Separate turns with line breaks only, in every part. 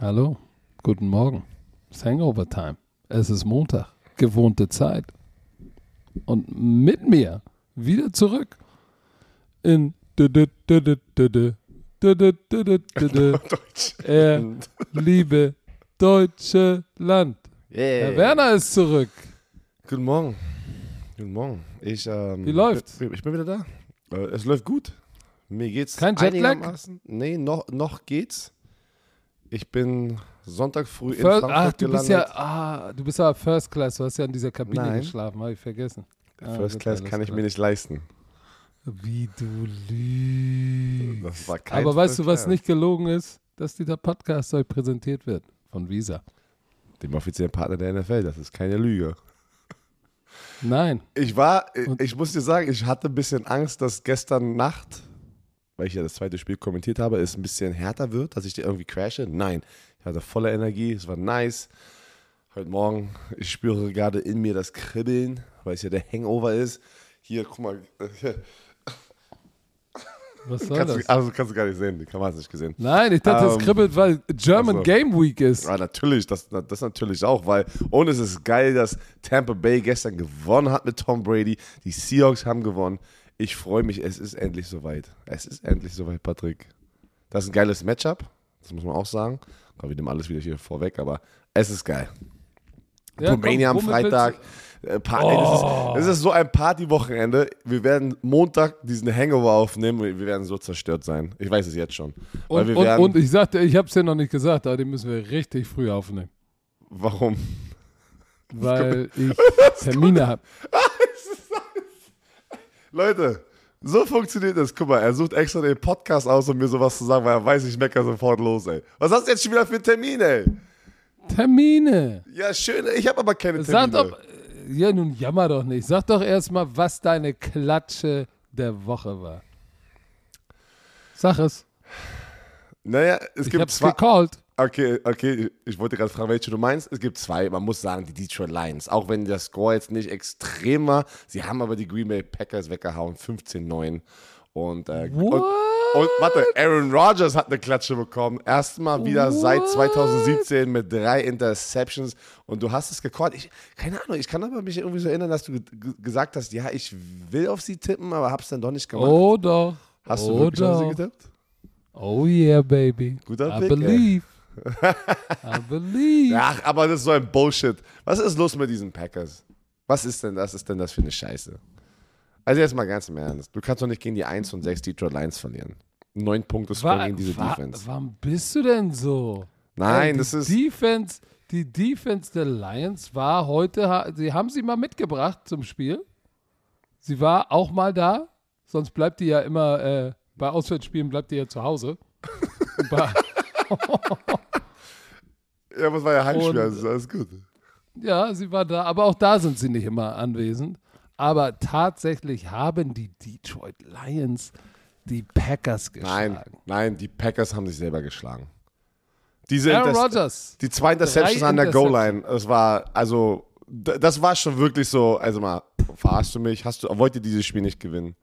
Hallo, guten Morgen. Es ist Hangover Time. Es ist Montag, gewohnte Zeit. Und mit mir wieder zurück in er liebe deutsche Land. Herr Werner ist zurück.
Guten Morgen. Guten Morgen. Ich, ähm,
Wie läuft's?
Ich bin wieder da. Äh, es läuft gut. Mir geht's
Kein Jetlag?
einigermaßen- Nee, noch, noch geht's. Ich bin Sonntag früh in
First,
Frankfurt
ach, du
gelandet.
bist ja, ah, du bist aber First Class. Du hast ja in dieser Kabine
Nein.
geschlafen, habe ich vergessen. Ah,
First Class kann ich
klar.
mir nicht leisten.
Wie du lügst.
Das war kein
Aber weißt du, was
Class.
nicht gelogen ist? Dass dieser Podcast euch präsentiert wird von Visa.
Dem offiziellen Partner der NFL, das ist keine Lüge.
Nein.
Ich war, ich- ich muss dir sagen, ich hatte ein bisschen Angst, dass gestern Nacht, weil ich ja das zweite Spiel kommentiert habe, es ein bisschen härter wird, dass ich dir irgendwie crashe. Nein, ich hatte volle Energie, es war nice. Heute Morgen, ich spüre gerade in mir das Kribbeln, weil es ja der Hangover ist. Hier, guck mal,
Was soll
kannst
das?
du, also kannst du gar nicht sehen, die Kamera hat es nicht gesehen.
Nein, ich dachte, es
Ähm,
kribbelt, weil German
ach so.
Game Week ist.
Ja, natürlich, das, das natürlich auch, weil und es ist geil, dass Tampa Bay gestern gewonnen hat mit Tom Brady. Die Seahawks haben gewonnen. Ich freue mich, es ist endlich soweit. Es ist endlich soweit, Patrick. Das ist ein geiles Matchup, das muss man auch sagen. Aber wir nehmen alles wieder hier vorweg, aber es ist geil.
Ja, komm,
Romania am Freitag. Äh, Pa- ey, das, ist, das ist so ein Partywochenende. Wir werden Montag diesen Hangover aufnehmen wir werden so zerstört sein. Ich weiß es jetzt schon.
Und, und, und ich sagte, ich habe es ja noch nicht gesagt, aber den müssen wir richtig früh aufnehmen.
warum?
Weil ich Termine habe.
Leute, so funktioniert das. Guck mal, er sucht extra den Podcast aus, um mir sowas zu sagen, weil er weiß, ich mecker sofort los, ey. Was hast du jetzt schon wieder für einen Termin, ey?
Termine.
Ja, schön, ich habe aber keine
Sag
Termine.
doch, ja nun jammer doch nicht. Sag doch erstmal, was deine Klatsche der Woche war. Sag es.
naja, es
Ich
gibt
hab's
zwei.
gecallt.
Okay, okay, ich wollte gerade fragen, welche du meinst. Es gibt zwei. Man muss sagen, die Detroit Lions. Auch wenn der Score jetzt nicht extrem war, sie haben aber die Green Bay Packers weggehauen, 15-9. Und, äh, und, und warte, Aaron Rodgers hat eine Klatsche bekommen. Erstmal wieder seit
What?
2017 mit drei Interceptions. Und du hast es gecallt. Ich, keine Ahnung, ich kann aber mich irgendwie so erinnern, dass du ge- gesagt hast, ja, ich will auf sie tippen, aber hab's dann doch nicht gemacht.
Oh doch.
hast du
oh
wirklich auf sie getippt?
Oh yeah, baby.
Guter
I
Pick, ey.
I believe.
Ach, aber das ist so ein Bullshit. Was ist los mit diesen Packers? Was ist denn das? Ist denn das für eine Scheiße? Also jetzt mal ganz im Ernst. Du kannst doch nicht gegen die 1 und 6 Detroit Lions verlieren. Neun Punkte Score gegen diese
wa-
Defense.
Warum bist du denn so?
Nein,
Ey,
das ist.
Defense, die Defense der Lions war heute, sie haben sie mal mitgebracht zum Spiel. Sie war auch mal da, sonst bleibt die ja immer, äh, bei Auswärtsspielen bleibt die ja zu Hause. Bei,
Ja, was war ja Heimspiel, also alles gut.
ja, sie war da, aber auch da sind sie nicht immer anwesend. Aber tatsächlich haben die Detroit Lions die Packers geschlagen.
Nein, nein, die Packers haben sich selber geschlagen. Diese
Aaron Rodgers.
Die zwei Interceptions an der. Goal-Line, das war, also, das war schon wirklich so, also mal, verarschst du mich? Hast du, wollt ihr dieses Spiel nicht gewinnen?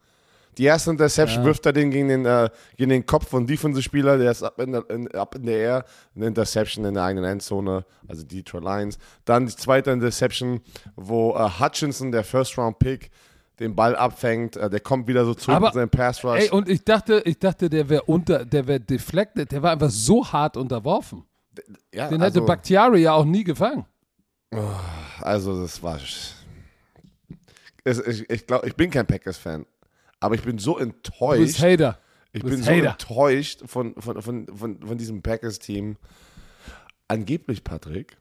Die erste Interception
Ja.
wirft er den gegen den, äh, gegen den Kopf von Defensive-Spieler, der ist ab in, der, in, ab in der Air, eine Interception in der eigenen Endzone, also Detroit Lions. Dann die zweite Interception, wo äh, Hutchinson, der First-Round-Pick, den Ball abfängt, äh, der kommt wieder so zurück
Aber-
in seinen Pass-Rush.
Ey, und ich dachte, ich dachte, der wäre unter, der wäre deflected, der war einfach so hart unterworfen.
ja,
Den
also,
hätte Bakhtiari ja auch nie gefangen.
Also, das war. Ich ich glaube, ich bin kein Packers-Fan. Aber ich bin so
Du bist
enttäuscht.
Hater.
Ich
du
bin
bist
so
Hater.
enttäuscht von, von, von, von, von diesem Packers-Team. Angeblich, Patrick,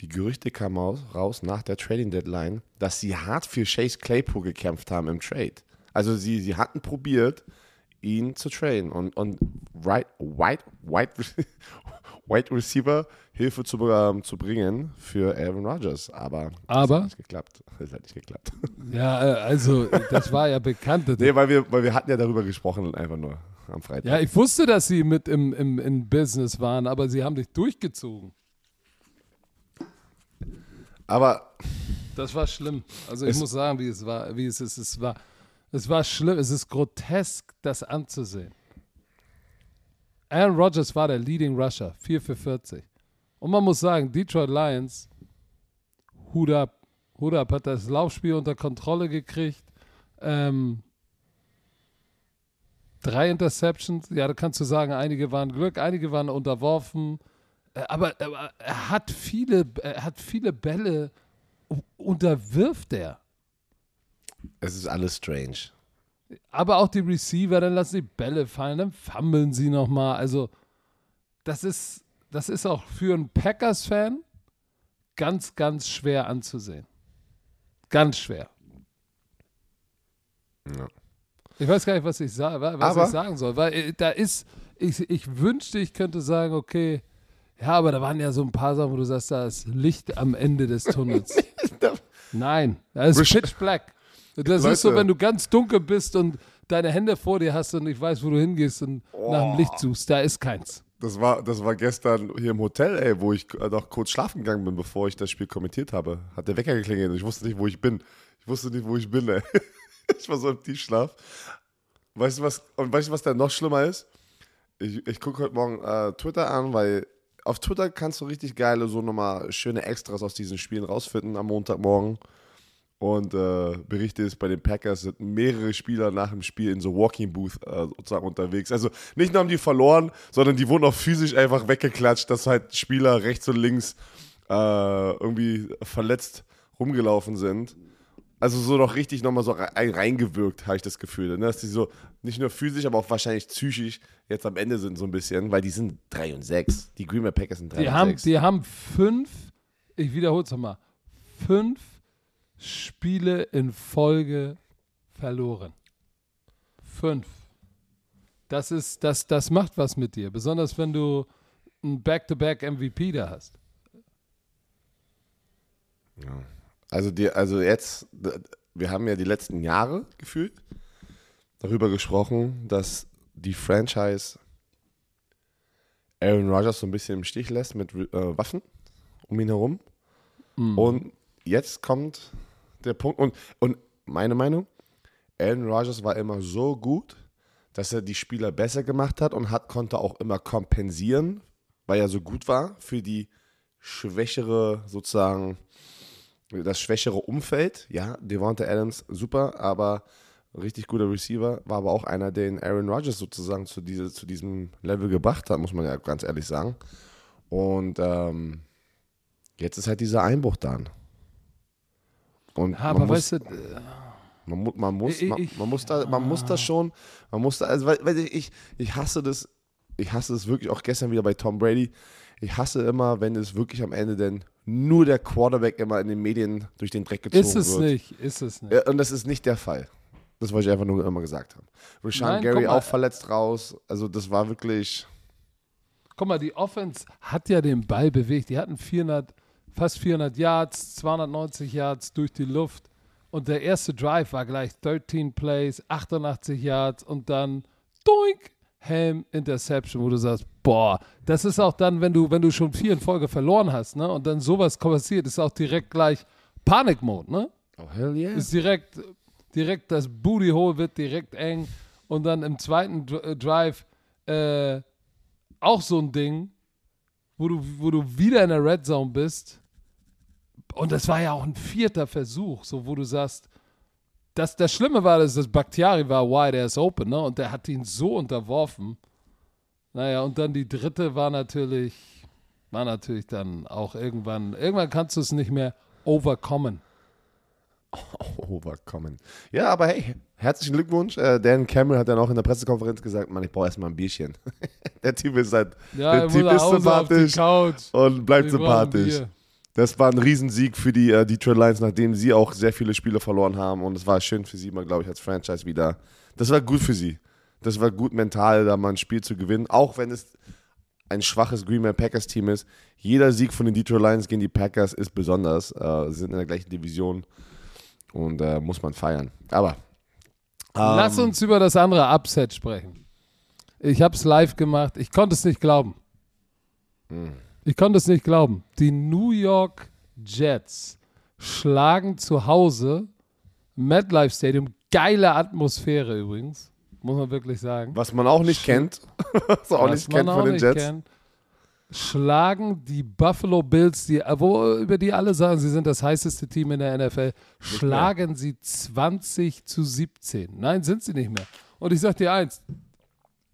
die Gerüchte kamen aus, raus nach der Trading-Deadline, dass sie hart für Chase Claypool gekämpft haben im Trade. Also sie, sie hatten probiert, ihn zu traden und, und right, White, White, White Receiver Hilfe zu, ähm, zu bringen für Aaron Rodgers. Aber,
Aber?
das hat nicht geklappt. Das hat nicht geklappt.
Ja, äh, also, das war ja bekannt.
nee, weil wir, weil wir hatten ja darüber gesprochen, einfach nur am Freitag.
Ja, ich wusste, dass sie mit im, im, im Business waren, aber sie haben dich durchgezogen.
Aber
Das war schlimm. Also ich muss sagen, wie es war, wie es ist. Es war, es war schlimm. Es ist grotesk, das anzusehen. Aaron Rodgers war der Leading Rusher, 4 für 40. Und man muss sagen, Detroit Lions, Hut ab, Hut ab, hat das Laufspiel unter Kontrolle gekriegt. Ähm, drei Interceptions, ja, da kannst du sagen, einige waren Glück, einige waren unterworfen. Äh, aber, aber er hat viele, er hat viele Bälle, unterwirft er.
Es ist alles strange.
Aber auch die Receiver, dann lassen die Bälle fallen, dann fummeln sie nochmal. Also, das ist, das ist auch für einen Packers-Fan ganz, ganz schwer anzusehen. Ganz schwer.
Ja.
Ich weiß gar nicht, was ich, sa was
Aber-
ich sagen soll, weil äh, da ist, ich, ich wünschte, ich könnte sagen, okay, ja, aber da waren ja so ein paar Sachen, wo du sagst, da ist Licht am Ende des Tunnels. Nein, da ist Pitch Black. Das
Leute.
ist so, wenn du ganz dunkel bist und deine Hände vor dir hast und ich weiß, wo du hingehst und nach dem Licht suchst. Da ist keins.
Das war, das war gestern hier im Hotel, ey, wo ich noch kurz schlafen gegangen bin, bevor ich das Spiel kommentiert habe. Hat der Wecker geklingelt und ich wusste nicht, wo ich bin. Ich wusste nicht, wo ich bin, ey. Ich war so im Tiefschlaf. Weißt du was, und weißt du, was da noch schlimmer ist? Ich, ich gucke heute Morgen äh, Twitter an, weil auf Twitter kannst du richtig geile, so nochmal schöne Extras aus diesen Spielen rausfinden am Montagmorgen. Und äh, Berichte ist, bei den Packers sind mehrere Spieler nach dem Spiel in so Walking Booth äh, sozusagen unterwegs. Also nicht nur haben die verloren, sondern die wurden auch physisch einfach weggeklatscht, dass halt Spieler rechts und links äh, irgendwie verletzt rumgelaufen sind. Also so noch richtig nochmal so rein, reingewirkt, habe ich das Gefühl. Ne? Dass die so nicht nur physisch, aber auch wahrscheinlich psychisch jetzt am Ende sind so ein bisschen, weil die sind 3 und 6. Die Green Bay Packers sind 3
Die
und
haben,
6.
die haben fünf, ich wiederhole es nochmal, fünf Spiele in Folge verloren. Fünf. Das ist, das, das macht was mit dir, besonders wenn du einen Back-to-Back-MVP da hast.
Also, die, also jetzt, wir haben ja die letzten Jahre gefühlt darüber gesprochen, dass die Franchise Aaron Rodgers so ein bisschen im Stich lässt mit äh, Waffen um ihn herum. Und jetzt kommt der Punkt, und, und meine Meinung, Aaron Rodgers war immer so gut, dass er die Spieler besser gemacht hat und hat, konnte auch immer kompensieren, weil er so gut war für die schwächere, sozusagen, das schwächere Umfeld. Ja, Devonta Adams, super, aber richtig guter Receiver, war aber auch einer, den Aaron Rodgers sozusagen zu, diese, zu diesem Level gebracht hat, muss man ja ganz ehrlich sagen. Und ähm, jetzt ist halt dieser Einbruch da. Und
Ja,
man
aber
muss,
weißt du, äh,
man, man, muss,
Ich-
man, man muss da, man muss das schon, man muss da, also weil, ich, ich hasse das, ich hasse es wirklich auch gestern wieder bei Tom Brady. Ich hasse immer, wenn es wirklich am Ende denn nur der Quarterback immer in den Medien durch den Dreck gezogen
ist es
wird.
nicht, ist es nicht.
Und das ist nicht der Fall. Das wollte ich einfach nur immer gesagt haben. Rashawn
Nein,
Gary auch verletzt raus. Also das war wirklich.
Guck mal, die Offense hat ja den Ball bewegt. Die hatten 400, fast 400 Yards, 290 Yards durch die Luft. Und der erste Drive war gleich 13 Plays, 88 Yards und dann doink, Helm, Interception, wo du sagst, boah, das ist auch dann, wenn du, wenn du schon vier in Folge verloren hast, ne? Und dann sowas passiert, ist auch direkt gleich Panikmode, ne?
Oh, hell yeah.
ist direkt, direkt das Booty Hole wird direkt eng und dann im zweiten äh, Drive äh, auch so ein Ding, wo du, wo du wieder in der Red Zone bist. Und das war ja auch ein vierter Versuch, so wo du sagst, das, das Schlimme war, dass das Bakhtiari war wide ass open, ne? Und der hat ihn so unterworfen. Naja, und dann die dritte war natürlich, war natürlich dann auch irgendwann, irgendwann kannst du es nicht mehr overkommen.
Overkommen. Ja, aber hey, herzlichen Glückwunsch. Äh, Dan Cameron hat dann auch in der Pressekonferenz gesagt, Mann, ich brauche erstmal ein Bierchen. der Typ ist halt,
Ja,
der
er
Typ ist sympathisch und bleibt
brauchen
sympathisch. Das war ein Riesensieg für die äh, Detroit Lions, nachdem sie auch sehr viele Spiele verloren haben. Und es war schön für sie mal, glaube ich, als Franchise wieder. Das war gut für sie. Das war gut mental, da mal ein Spiel zu gewinnen. Auch wenn es ein schwaches Green Bay Packers Team ist. Jeder Sieg von den Detroit Lions gegen die Packers ist besonders. Äh, sie sind in der gleichen Division und äh, muss man feiern. Aber
Lass
ähm,
uns über das andere Upset sprechen. Ich habe es live gemacht. Ich konnte es nicht glauben.
Hm.
Ich konnte es nicht glauben. Die New York Jets schlagen zu Hause MetLife Stadium. Geile Atmosphäre übrigens. muss man wirklich sagen.
Was man auch nicht kennt. Was man auch
Was
nicht kennt
auch
von den
nicht
Jets.
kennt, Schlagen die Buffalo Bills, die, wo, über die alle sagen, sie sind das heißeste Team in der NFL, schlagen sie 20 zu 17. Nein, sind sie nicht mehr. Und ich sag dir eins,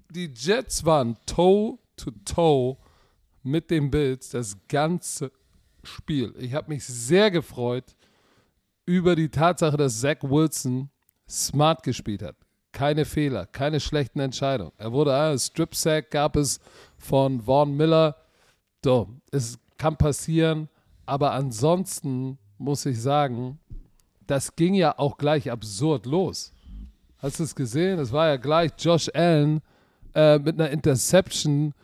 die Jets waren toe to toe mit den Bills das ganze Spiel. Ich habe mich sehr gefreut über die Tatsache, dass Zach Wilson smart gespielt hat. Keine Fehler, keine schlechten Entscheidungen. Er wurde ein Strip Sack gab es von Vaughn Miller. So, es kann passieren, aber ansonsten muss ich sagen, das ging ja auch gleich absurd los. Hast du es gesehen? Es war ja gleich Josh Allen äh, mit einer Interception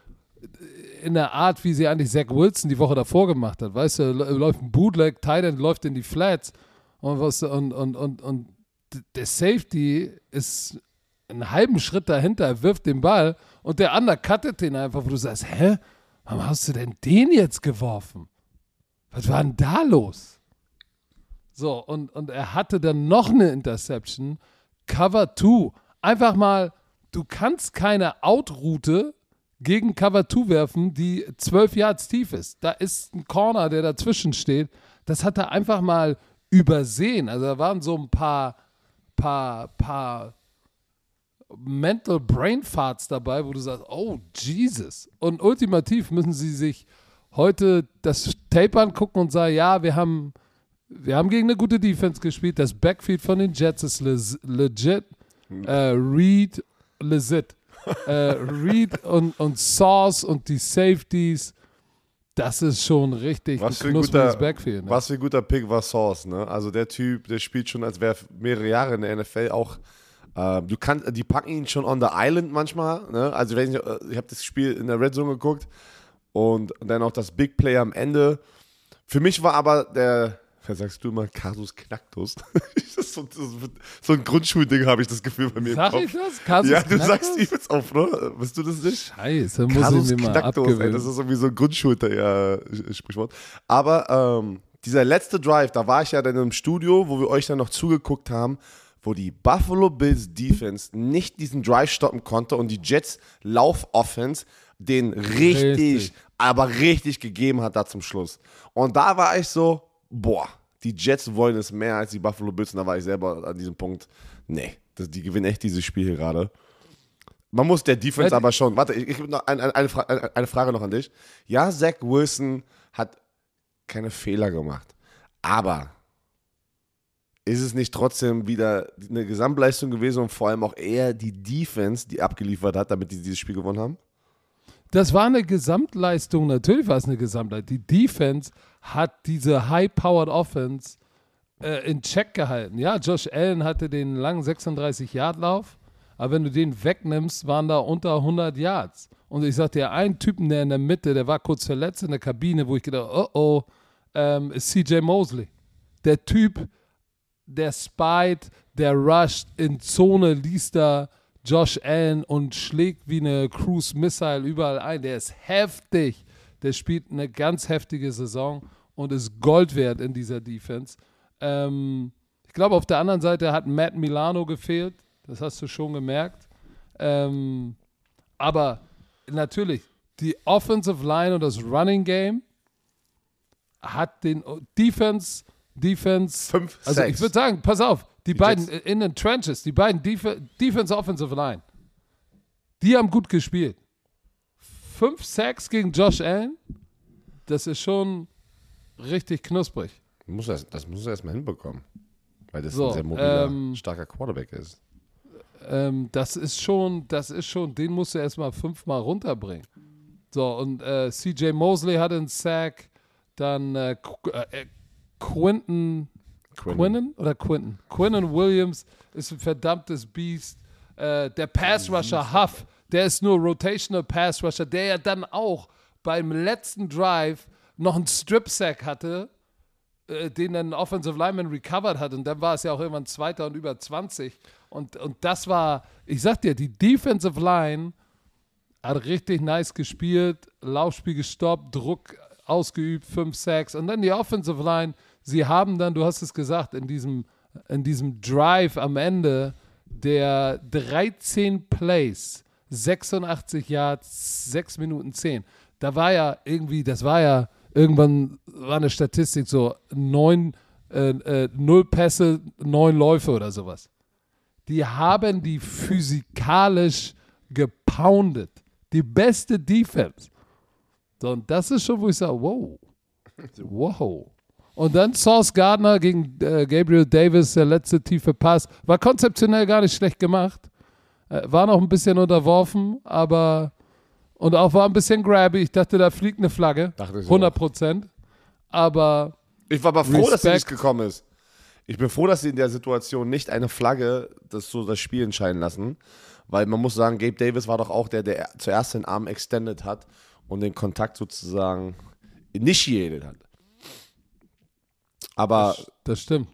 in der Art, wie sie eigentlich Zach Wilson die Woche davor gemacht hat. Weißt du, läuft ein Bootleg, Titan läuft in die Flats und, was, und, und, und, und der Safety ist einen halben Schritt dahinter, er wirft den Ball und der andere cuttet den einfach, wo du sagst, hä, warum hast du denn den jetzt geworfen? Was war denn da los? So, und, und er hatte dann noch eine Interception, Cover 2. Einfach mal, du kannst keine Out-Route gegen Cover 2 werfen, die 12 Yards tief ist. Da ist ein Corner, der dazwischen steht. Das hat er einfach mal übersehen. Also da waren so ein paar, paar, paar Mental Brain Farts dabei, wo du sagst, oh Jesus. Und ultimativ müssen sie sich heute das Tape angucken und sagen, ja, wir haben, wir haben gegen eine gute Defense gespielt. Das Backfield von den Jets ist legit. Äh, Reed, legit. Äh, Reed und, und Sauce und die Safeties, das ist schon richtig
Was für
ein knuspriges
guter,
Backfield. Ne?
was für ein guter Pick war Sauce, ne? Also der Typ, der spielt schon, als wäre mehrere Jahre in der NFL auch. Äh, du kannst, die packen ihn schon on the island manchmal, ne? Also wenn ich, äh, ich habe das Spiel in der Red Zone geguckt und dann auch das Big Play am Ende. Für mich war aber der, was sagst du immer, Kasus Knacktus. so, so ein Grundschulding, habe ich das Gefühl bei mir
Sag ich das? Kasus
ja, du
Knacktus?
sagst ihm jetzt auf, ne? Bist du das nicht?
Scheiße, muss
Kasus
ich mir mal
Knacktus, ey,
abgewöhnen.
das ist irgendwie so ein Grundschulter-Sprichwort. Aber ähm, dieser letzte Drive, da war ich ja dann im Studio, wo wir euch dann noch zugeguckt haben, wo die Buffalo Bills Defense nicht diesen Drive stoppen konnte und die Jets Lauf-Offense den richtig,
Richtig.
aber richtig gegeben hat da zum Schluss. Und da war ich so, boah, die Jets wollen es mehr als die Buffalo Bills und da war ich selber an diesem Punkt, nee, das, die gewinnen echt dieses Spiel hier gerade. Man muss der Defense
Ja,
aber schon. Warte, ich, ich habe noch ein, ein, eine, Fra eine, eine Frage noch an dich. Ja, Zach Wilson hat keine Fehler gemacht. Aber ist es nicht trotzdem wieder eine Gesamtleistung gewesen und vor allem auch eher die Defense, die abgeliefert hat, damit die dieses Spiel gewonnen haben?
Das war eine Gesamtleistung, natürlich war es eine Gesamtleistung. Die Defense hat diese High-Powered Offense äh, in Check gehalten. Ja, Josh Allen hatte den langen 36-Yard-Lauf, aber wenn du den wegnimmst, waren da unter 100 Yards. Und ich sagte ja, ein Typen, der in der Mitte, der war kurz verletzt in der Kabine, wo ich gedacht, oh oh, ähm, ist CJ Mosley. Der Typ, der spied, der rusht in Zone, liest da Josh Allen und schlägt wie eine Cruise Missile überall ein. Der ist heftig. Der spielt eine ganz heftige Saison und ist Gold wert in dieser Defense. Ähm, ich glaube, auf der anderen Seite hat Matt Milano gefehlt. Das hast du schon gemerkt. Ähm, aber natürlich, die Offensive Line und das Running Game hat den Defense, Defense,
Fünf
also
Sacks.
ich würde sagen, pass auf, die,
Die
beiden
Jets.
in den Trenches, die beiden Def Defense, Offensive Line, die haben gut gespielt. Fünf Sacks gegen Josh Allen, das ist schon richtig knusprig.
Muss das, das muss er erstmal hinbekommen. Weil das
So,
ein sehr mobiler,
ähm,
starker Quarterback ist.
Ähm, das ist schon, das ist schon, den musst du erstmal fünfmal runterbringen. So, und äh, CJ Mosley hatte einen Sack, dann äh, Qu äh, Quinton, Quinnen oder Quinton? Quinnen Williams ist ein verdammtes Biest. Äh, der Pass Rusher Huff, der ist nur Rotational Pass Rusher, der ja dann auch beim letzten Drive noch einen Strip Sack hatte, äh, den dann Offensive Lineman recovered hat. Und dann war es ja auch irgendwann Zweiter und über 20. Und, und das war, ich sag dir, die Defensive Line hat richtig nice gespielt, Laufspiel gestoppt, Druck ausgeübt, 5 Sacks. Und dann die Offensive Line, sie haben dann, du hast es gesagt, in diesem, in diesem Drive am Ende der 13 Plays, 86 Yards, 6 Minuten 10. Da war ja irgendwie, das war ja, irgendwann war eine Statistik so, neun, äh, äh, null Pässe, neun Läufe oder sowas. Die haben die physikalisch gepoundet. Die beste Defense. So, und das ist schon, wo ich sage, wow. Wow. Und dann Sauce Gardner gegen äh, Gabriel Davis, der letzte tiefe Pass. War konzeptionell gar nicht schlecht gemacht. Äh, war noch ein bisschen unterworfen, aber und auch war ein bisschen grabby. Ich dachte, da fliegt eine Flagge.
Dachte ich
100 Prozent. Aber
Ich war aber froh, dass sie
Respekt.
nicht gekommen ist. Ich bin froh, dass sie in der Situation nicht eine Flagge das so das Spiel entscheiden lassen. Weil man muss sagen, Gabe Davis war doch auch der, der zuerst den Arm extended hat und den Kontakt sozusagen initiated hat. Aber
das stimmt.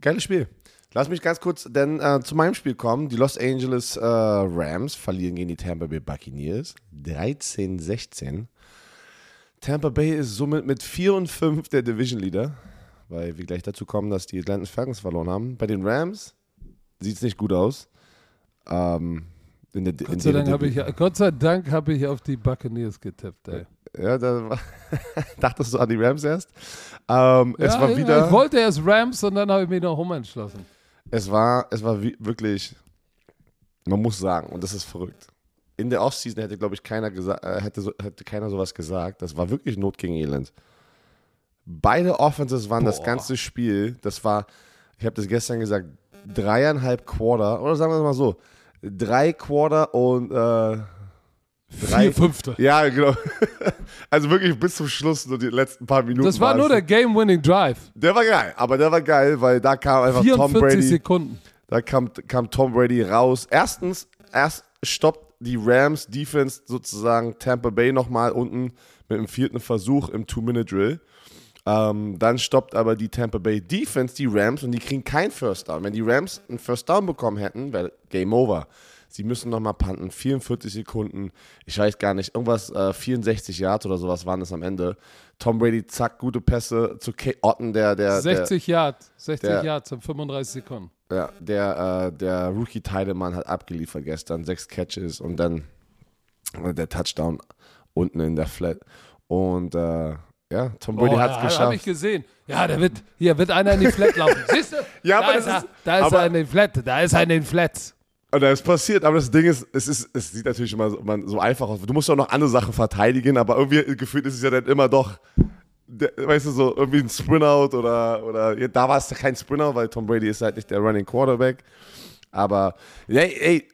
geiles Spiel. Lass mich ganz kurz denn äh, zu meinem Spiel kommen. Die Los Angeles äh, Rams verlieren gegen die Tampa Bay Buccaneers 13-16. Tampa Bay ist somit mit 4 und 5 der Division Leader, weil wir gleich dazu kommen, dass die Atlanta Falcons verloren haben. Bei den Rams sieht es nicht gut aus. Ähm, in der, in
Gott sei,
der
Dank ich, Gott sei Dank habe ich auf die Buccaneers getippt, ey.
Ja, da war, dachtest du an die Rams erst? Ähm, es
ja,
war
ja,
wieder.
Ich wollte erst Rams und dann habe ich mich noch umentschlossen.
Es war, es war wirklich, man muss sagen, und das ist verrückt. In der Offseason hätte, glaube ich, keiner gesagt, äh, hätte, so, hätte keiner sowas gesagt. Das war wirklich Not gegen Elend. Beide Offenses waren das
Boah.
ganze Spiel, das war, ich habe das gestern gesagt, dreieinhalb Quarter, oder sagen wir es mal so, drei Quarter und äh, drei,
Vier Fünfte.
ja, genau. Also wirklich bis zum Schluss, so die letzten paar Minuten.
Das war nur der Game-Winning Drive.
Der war geil, aber der war geil, weil da kam einfach Tom
44
Brady.
Sekunden.
Da kam, kam Tom Brady raus. Erstens, erst stoppt die Rams Defense sozusagen Tampa Bay nochmal unten mit dem vierten Versuch im Two-Minute-Drill. Ähm, dann stoppt aber die Tampa Bay Defense die Rams und die kriegen kein First Down. Wenn die Rams einen First Down bekommen hätten, wäre Game Over. Sie müssen nochmal panten. 44 Sekunden, ich weiß gar nicht, irgendwas, äh, 64 Yards oder sowas waren es am Ende. Tom Brady, zack, gute Pässe zu Kate Otten, der, der,
60 Yards. 60
der-
Yards in 35 Sekunden.
ja, der, äh, der Rookie Teidemann hat abgeliefert gestern, sechs Catches und dann der Touchdown unten in der Flat. Und äh, ja, Tom Brady
Oh,
hat es
ja,
geschafft.
Habe ich gesehen. Ja, da wird, hier wird einer in die Flat laufen. Siehst du?
Ja,
da
aber
ist
das
er,
ist-
da ist
aber-
er in den Flat. Da ist er in den Flats.
Und das ist passiert, aber das Ding ist, es ist, es sieht natürlich immer so, man, so einfach aus. Du musst auch noch andere Sachen verteidigen, aber irgendwie gefühlt ist es ja dann immer doch, der, weißt du, so irgendwie ein Sprint-Out oder, oder ja, da war es kein Sprint-Out, weil Tom Brady ist halt nicht der Running Quarterback. Aber, ey, ey,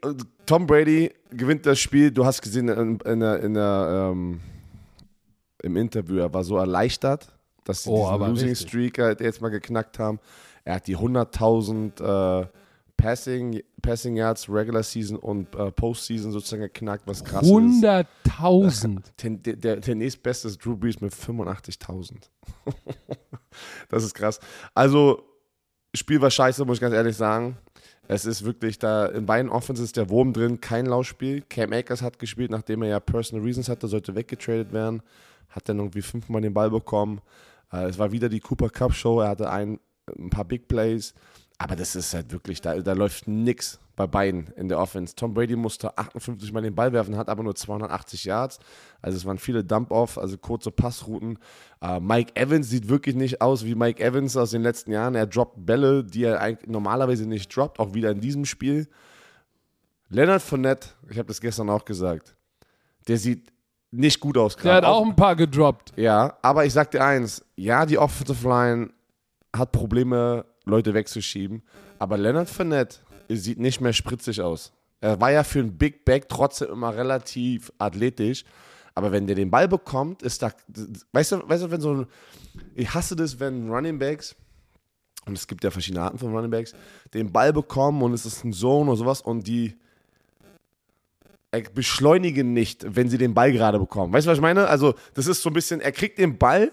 Tom Brady gewinnt das Spiel. Du hast gesehen in, in, der, in der, ähm, im Interview, er war so erleichtert, dass sie
Oh,
diesen Losing. Streak halt jetzt mal geknackt haben. Er hat die 100.000 äh, Passing, Passing Yards Regular Season und äh, Postseason sozusagen geknackt, was krass ist.
100.000.
Den, der, der, der nächstbeste ist Drew Brees mit 85.000. das ist krass. Also, Spiel war scheiße, muss ich ganz ehrlich sagen. Es ist wirklich da, in beiden Offenses ist der Wurm drin, kein Laufspiel. Cam Akers hat gespielt, nachdem er ja Personal Reasons hatte, sollte weggetradet werden. Hat dann irgendwie fünfmal den Ball bekommen. Äh, es war wieder die Cooper Cup Show, er hatte ein, ein paar Big Plays. Aber das ist halt wirklich, da, da läuft nix bei beiden in der Offense. Tom Brady musste 58 Mal den Ball werfen, hat aber nur 280 Yards. Also es waren viele Dump-Off, also kurze Passrouten. Äh, Mike Evans sieht wirklich nicht aus wie Mike Evans aus den letzten Jahren. Er droppt Bälle, die er eigentlich normalerweise nicht droppt, auch wieder in diesem Spiel. Leonard Fournette, ich habe das gestern auch gesagt, der sieht nicht gut aus
Der hat
gerade.
auch ein paar gedroppt.
Ja, aber ich sag dir eins, ja, die Offensive Line hat Probleme, Leute wegzuschieben, aber Leonard Fournette sieht nicht mehr spritzig aus. Er war ja für einen Big Back trotzdem immer relativ athletisch, aber wenn der den Ball bekommt, ist da, weißt du, weißt du, wenn so ein, ich hasse das, wenn Running Backs, und es gibt ja verschiedene Arten von Running Backs, den Ball bekommen und es ist ein Zone oder sowas und die beschleunigen nicht, wenn sie den Ball gerade bekommen. Weißt du, was ich meine? Also, das ist so ein bisschen, er kriegt den Ball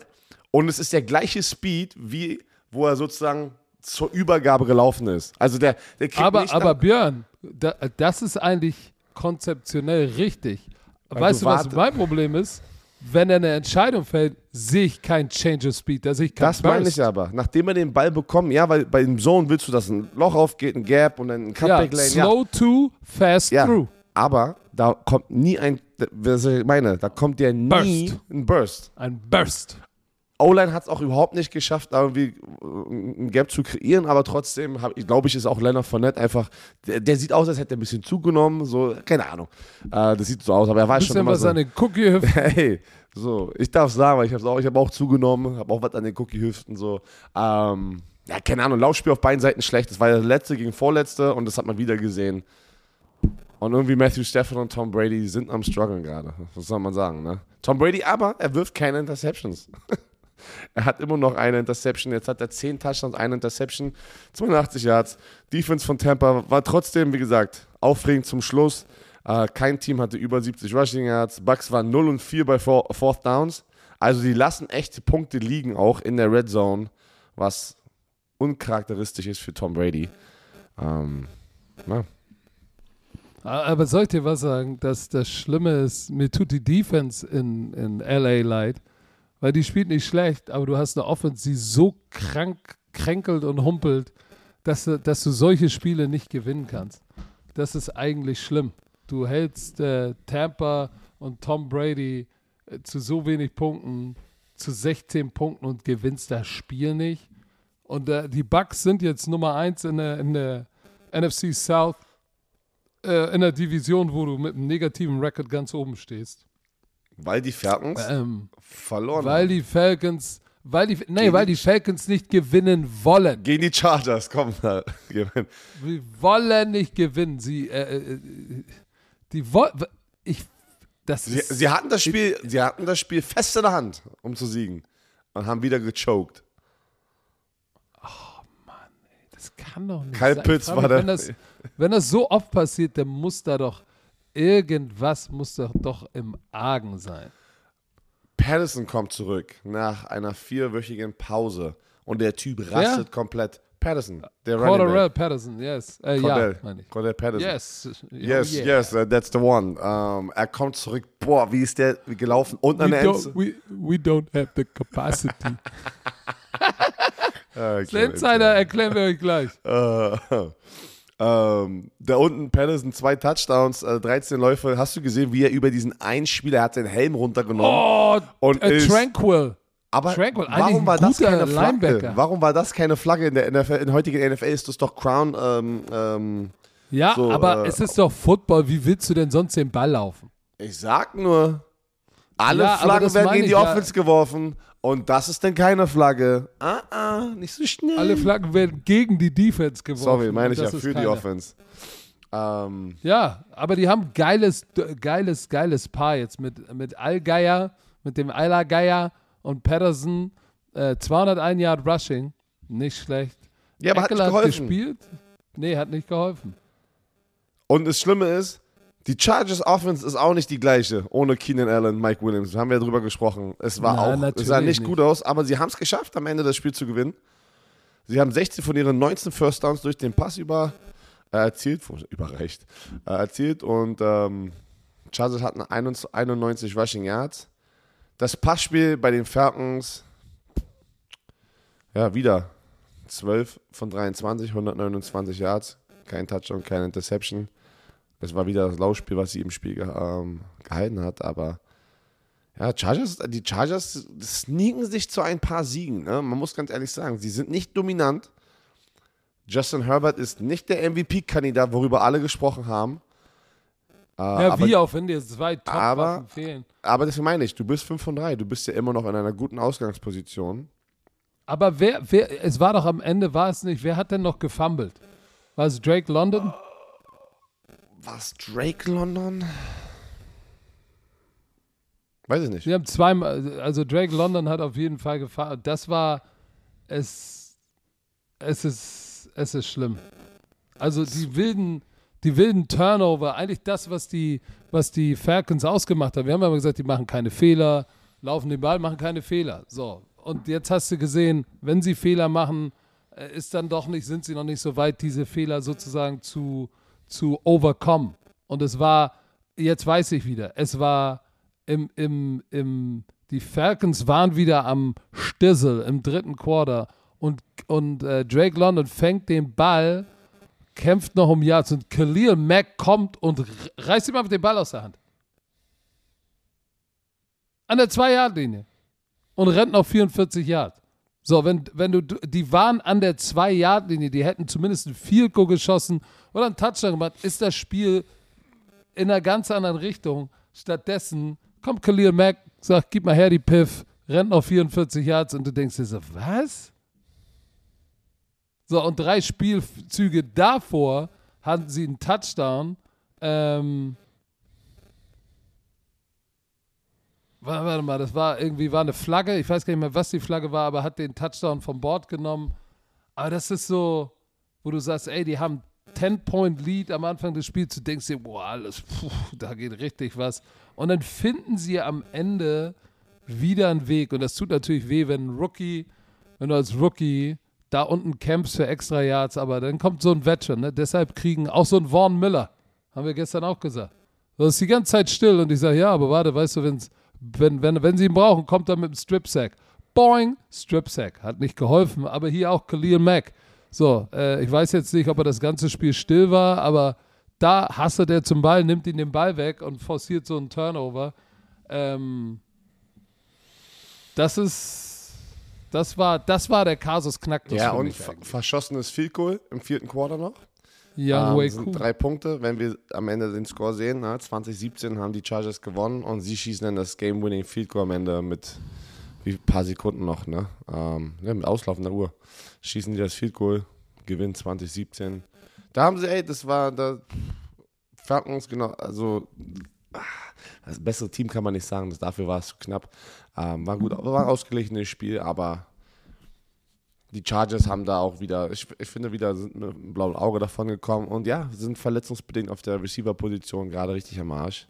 und es ist der gleiche Speed, wie wo er sozusagen zur Übergabe gelaufen ist. Also, der, der kriegt
Aber,
nicht
aber Björn, da, das ist eigentlich konzeptionell richtig.
Weil
weißt
du
du, was mein Problem ist? wenn er eine Entscheidung fällt, sehe ich kein Change of Speed, da sehe ich kein
Das meine
Burst.
ich aber. Nachdem er den Ball bekommt, ja, weil bei dem Zone willst du, dass ein Loch aufgeht, ein Gap und dann ein
Ja,
Cutback Lane. Ja,
slow to, fast
ja.
through.
Aber da kommt nie ein, was ich meine, da kommt der nie
Burst.
ein Burst.
Ein Burst.
O-Line hat es auch überhaupt nicht geschafft, da irgendwie äh, ein Gap zu kreieren, aber trotzdem, glaube ich, ist auch Leonard Fournette einfach, der, der sieht aus, als hätte er ein bisschen zugenommen, so, keine Ahnung. Äh, das sieht so aus, aber er war schon immer
was
so.
den Cookie-Hüften.
Hey, so, ich darf sagen, weil ich habe auch, ich hab auch zugenommen, habe auch was an den Cookie-Hüften, so. Ähm, ja, keine Ahnung, Laufspiel auf beiden Seiten schlecht. Das war der letzte gegen vorletzte und das hat man wieder gesehen. Und irgendwie Matthew Stafford und Tom Brady sind am struggeln gerade. Was soll man sagen, ne? Tom Brady aber, er wirft keine Interceptions. er hat immer noch eine Interception. Jetzt hat er 10 Touchdowns, eine Interception, 82 Yards. Defense von Tampa war trotzdem, wie gesagt, aufregend zum Schluss. Äh, kein Team hatte über 70 Rushing Yards. Bucks waren 0 und 4 bei Four, Fourth Downs. Also die lassen echte Punkte liegen, auch in der Red Zone, was uncharakteristisch ist für Tom Brady. Ähm, na,
Aber soll ich dir was sagen? Dass das Schlimme ist, mir tut die Defense in, in LA leid, weil die spielt nicht schlecht, aber du hast eine Offense, die so krank kränkelt und humpelt, dass du, dass du solche Spiele nicht gewinnen kannst. Das ist eigentlich schlimm. Du hältst äh, Tampa und Tom Brady äh, zu so wenig Punkten, zu 16 Punkten und gewinnst das Spiel nicht. Und äh, die Bucks sind jetzt Nummer 1 in der, in der NFC South äh, in der Division, wo du mit einem negativen Record ganz oben stehst.
Weil die Falcons
Ähm,
verloren
weil
haben.
die Falcons, weil die, nee, weil die Falcons nicht gewinnen wollen.
Gegen die Chargers, komm mal.
Sie wollen nicht gewinnen. Sie, äh, äh, die ich, das
Sie,
ist,
sie, hatten das Spiel, sie hatten das Spiel fest in der Hand, um zu siegen. Und haben wieder gechoked.
das kann doch nicht
Kyle
sein.
Pitts
Ich
war
mich,
der-
Wenn das, wenn das so oft passiert, dann muss da doch irgendwas muss doch, doch im Argen sein.
Patterson kommt zurück nach einer vierwöchigen Pause. Und der Typ rastet komplett. Patterson, der Running
Cordarrelle. Patterson, yes. Äh,
Cordell,
ja, meine ich.
Cordell Patterson.
Yes.
Yes,
Oh, yeah.
yes, uh, that's the one. Um, er kommt zurück. Boah, wie ist der gelaufen? Und an der
don't,
Endzone.
we, we don't have the capacity. Der Insider erklären wir euch gleich.
Äh, ähm, da unten Patterson, zwei Touchdowns, äh, 13 Läufe. Hast du gesehen, wie er über diesen einen Spieler, er hat den Helm runtergenommen.
Oh,
Und
äh,
ist-
Tranquil.
Aber
Tranquil,
warum war das keine Flagge?
Linebacker.
Warum war das keine Flagge in der NFL? In der heutigen NFL ist das doch Crown. Ähm, ähm,
Ja,
So,
aber
äh,
es ist doch Football. Wie willst du denn sonst den Ball laufen?
ich sag nur, alle
Ja,
Flaggen werden gegen die
ja.
Offense geworfen. Und das ist dann keine Flagge. Ah, ah, nicht so schnell.
Alle Flaggen werden gegen die Defense geworfen.
Sorry, meine ich ja für
ist
die
keine.
Offense. Ähm,
Ja, aber die haben geiles, geiles, geiles Paar jetzt mit, mit Allgeier, mit dem Eiler-Geier und Patterson. Äh, 201 Yard Rushing. Nicht schlecht.
ja, aber hat nicht
Eckler
geholfen.
gespielt. Nee, hat nicht geholfen.
Und das Schlimme ist, die Chargers Offense ist auch nicht die gleiche ohne Keenan Allen, Mike Williams. Haben wir ja drüber gesprochen. Es war
Nein,
auch, es sah
natürlich
nicht gut aus, aber sie haben es geschafft, am Ende das Spiel zu gewinnen. Sie haben 16 von ihren 19 First Downs durch den Pass über, äh, erzielt, überreicht, äh, erzielt und ähm, Chargers hatten 91 91 Rushing Yards. Das Passspiel bei den Falcons, ja, wieder 12 von 23, 129 Yards, kein Touchdown, keine Interception. Es war wieder das Laufspiel, was sie im Spiel ähm, gehalten hat, aber ja, Chargers, die Chargers sneaken sich zu ein paar Siegen. Ne? Man muss ganz ehrlich sagen, sie sind nicht dominant. Justin Herbert ist nicht der MVP-Kandidat, worüber alle gesprochen haben. Äh,
Ja,
aber,
wie auch, wenn dir zwei
aber-
Top-Waffen fehlen.
aber das meine ich, du bist 5 von 3. Du bist ja immer noch in einer guten Ausgangsposition.
Aber wer, wer, es war doch am Ende, war es nicht, wer hat denn noch gefummelt? War es Drake London?
Was, Drake London? Weiß ich nicht.
Sie haben zweimal, also Drake London hat auf jeden Fall gefahren. Das war, es, es ist, es ist schlimm. Also die wilden, die wilden Turnover, eigentlich das, was die, was die Falcons ausgemacht haben. Wir haben ja immer gesagt, die machen keine Fehler, laufen den Ball, machen keine Fehler. So. Und jetzt hast du gesehen, wenn sie Fehler machen, äh, ist dann doch nicht, sind sie noch nicht so weit, diese Fehler sozusagen zu, zu overcome. Und es war, jetzt weiß ich wieder, es war im, im, im, die Falcons waren wieder am Stissel im dritten Quarter und, und äh, Drake London fängt den Ball, kämpft noch um Yards und Khalil Mack kommt und reißt ihm einfach den Ball aus der Hand. An der 2-Yard-Linie. Und rennt noch 44 Yards. So, wenn, wenn du, die waren an der 2-Yard-Linie, die hätten zumindest ein Field Goal geschossen oder einen Touchdown gemacht, ist das Spiel in einer ganz anderen Richtung. Stattdessen kommt Khalil Mack, sagt, gib mal her die Piff, rennt noch 44 Yards und du denkst dir so, was? So, und drei Spielzüge davor hatten sie einen Touchdown. Ähm, warte mal, das war irgendwie war eine Flagge. Ich weiß gar nicht mehr, was die Flagge war, aber hat den Touchdown vom Board genommen. Aber das ist so, wo du sagst, ey, die haben 10-Point-Lead am Anfang des Spiels. Du denkst dir, boah, alles, puh, da geht richtig was. Und dann finden sie am Ende wieder einen Weg. Und das tut natürlich weh, wenn ein Rookie, wenn du als Rookie da unten campst für extra Yards, aber dann kommt so ein Veteran. Ne? Deshalb kriegen auch so ein Vaughn Miller, haben wir gestern auch gesagt. Das ist die ganze Zeit still und ich sage, ja, aber warte, weißt du, wenn's, wenn, wenn, wenn sie ihn brauchen, kommt er mit dem Strip-Sack. Boing, Strip-Sack. Hat nicht geholfen, aber hier auch Khalil Mack. So, äh, ich weiß jetzt nicht, ob er das ganze Spiel still war, aber da hasselt er zum Ball, nimmt ihn den Ball weg und forciert so einen Turnover. Ähm, das ist, das war, das war der Kasus Knacktus.
Ja, und
mich
ver
eigentlich.
verschossenes Field Goal im vierten Quarter noch.
Young
Ähm, sind
cool.
drei Punkte, wenn wir am Ende den Score sehen. Ne? 2017 haben die Chargers gewonnen und sie schießen dann das Game-Winning Field Goal am Ende mit wie ein paar Sekunden noch, ne? Ähm, ja, mit auslaufender Uhr. Schießen die das Field Goal, gewinnen 2017. Da haben sie, ey, das war da Falcons, genau, also das bessere Team kann man nicht sagen, das, dafür war es knapp. Ähm, war gut, war ein ausgeglichenes Spiel, aber die Chargers haben da auch wieder, ich, ich finde, wieder sind mit einem blauen Auge davon gekommen und ja, sind verletzungsbedingt auf der Receiver-Position gerade richtig am Arsch.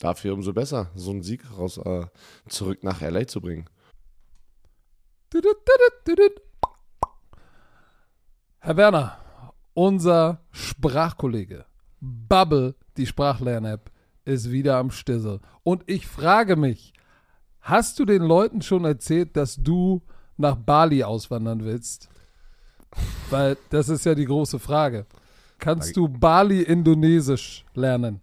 Dafür umso besser, so einen Sieg raus äh, zurück nach LA zu bringen.
Herr Werner, unser Sprachkollege Bubble, die Sprachlern-App, ist wieder am Stissel. Und ich frage mich, hast du den Leuten schon erzählt, dass du nach Bali auswandern willst? Weil das ist ja die große Frage. Kannst du Bali Indonesisch lernen?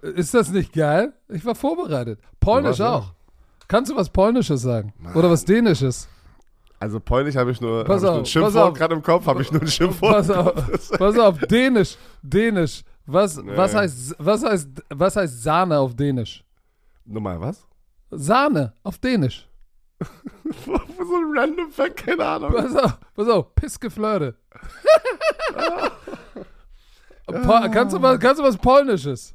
Ist das nicht geil? Ich war vorbereitet. Polnisch
warst
auch. Kannst du was Polnisches sagen? Oder was Dänisches?
Also Polnisch habe ich nur, hab ich
auf,
ein Schimpfwort gerade im Kopf, habe ich nur ein Schimpfwort.
Pass auf, pass auf, Dänisch, Dänisch. Was, was,
Nee.
heißt, was, heißt, was heißt Sahne auf Dänisch?
Nochmal was?
Sahne auf Dänisch.
so ein random Fact, keine Ahnung.
Pass auf, pass auf, Pissgeflirte. Kannst, du was, kannst du was Polnisches?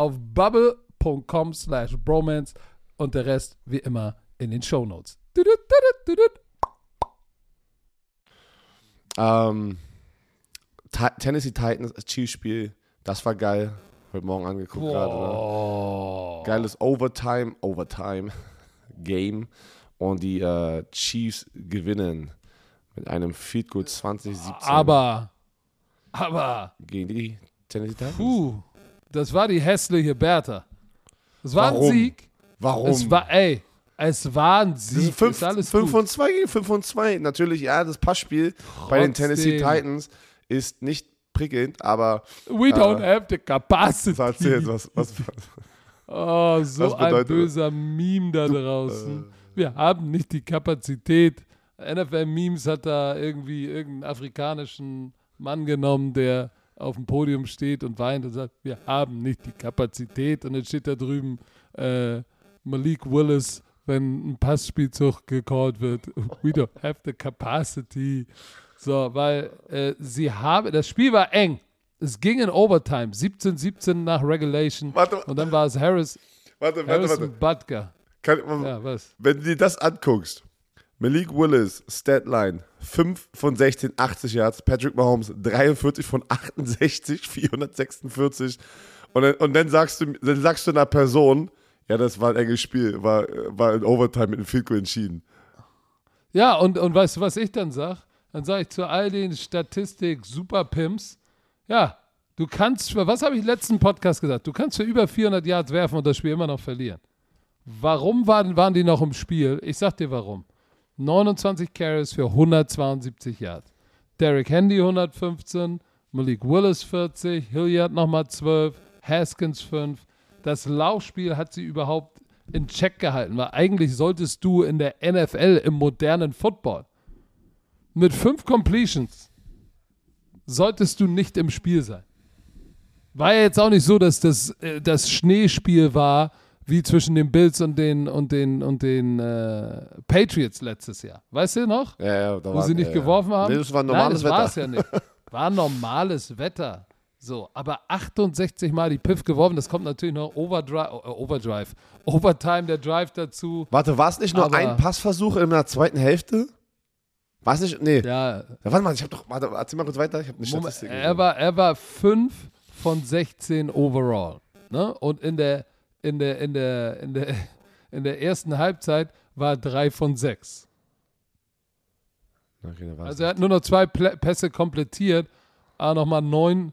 auf bubble.com slash bromance und der Rest wie immer in den Shownotes.
Ähm, Tennessee Titans, Chiefs-Spiel, das war geil. Heute Morgen angeguckt gerade. Ne? Geiles Overtime, Overtime Game. Und die äh, Chiefs gewinnen mit einem Field Goal 2017
Aber, aber,
gegen die Tennessee Titans.
puh, das war die hässliche Bertha. Es war
Warum?
ein Sieg.
Warum?
Es war, ey, es war ein
das
Sieg.
ist 5,
ist alles
5
gut.
und 2 gegen 5 und 2. Natürlich, ja, das Passspiel bei den Tennessee
Trotzdem.
Titans ist nicht prickelnd, aber
We don't have the capacity.
was erzählt, was, was,
Oh, so
Was
ein
das?
böser Meme da draußen. Wir haben nicht die Kapazität. NFL-Memes hat da irgendwie irgendeinen afrikanischen Mann genommen, der auf dem Podium steht und weint und sagt, wir haben nicht die Kapazität. Und dann steht da drüben äh, Malik Willis, wenn ein Passspielzug gecallt wird. We don't have the capacity. So, weil äh, sie haben, das Spiel war eng. Es ging in Overtime, 17-17 nach Regulation.
Warte,
Und dann war es Harris,
warte, warte,
Harrison
warte.
Butker.
Kann,
Ja, was?
Wenn du dir das anguckst, Malik Willis, Statline, 5 von 16, 80 Yards, Patrick Mahomes, 43 von 68, 446. Und dann, und dann, sagst, du, dann sagst du einer Person, ja, das war ein enges Spiel, war, war in Overtime mit Field Goal entschieden.
Ja, und, und weißt du, was ich dann sag? Dann sage ich zu all den Statistik-Superpimps, ja, du kannst, was habe ich im letzten Podcast gesagt? Du kannst für über 400 Yards werfen und das Spiel immer noch verlieren. Warum waren, waren die noch im Spiel? Ich sag dir warum. 29 Carries für 172 Yards. Derrick Henry 115, Malik Willis 40, Hilliard nochmal 12, Haskins 5. Das Laufspiel hat sie überhaupt in Check gehalten, weil eigentlich solltest du in der NFL im modernen Football mit fünf Completions solltest du nicht im Spiel sein. War ja jetzt auch nicht so, dass das äh, das Schneespiel war, wie zwischen den Bills und den und den und den äh, Patriots letztes Jahr. Weißt du noch?
Ja, ja, da
Wo
war,
sie nicht
ja,
geworfen haben?
Nee, das war normales
Nein, das
Wetter.
ja nicht. War normales Wetter. So, aber 68 Mal die Piff geworfen, das kommt natürlich noch Overdrive, äh, Overdrive, Overtime, der Drive dazu.
Warte, war es nicht nur
Aber-
ein Passversuch in der zweiten Hälfte? War es nicht? Nee.
Ja,
Ja, warte mal, ich hab doch, warte, erzähl mal kurz weiter. Ich habe eine
Moment,
Statistik.
er war, er war 5 von 16 overall. Ne? Und in der, in der, in der, in der, in der ersten Halbzeit war 3 von 6.
okay,
Also er hat nur noch zwei Pässe komplettiert, aber nochmal neun,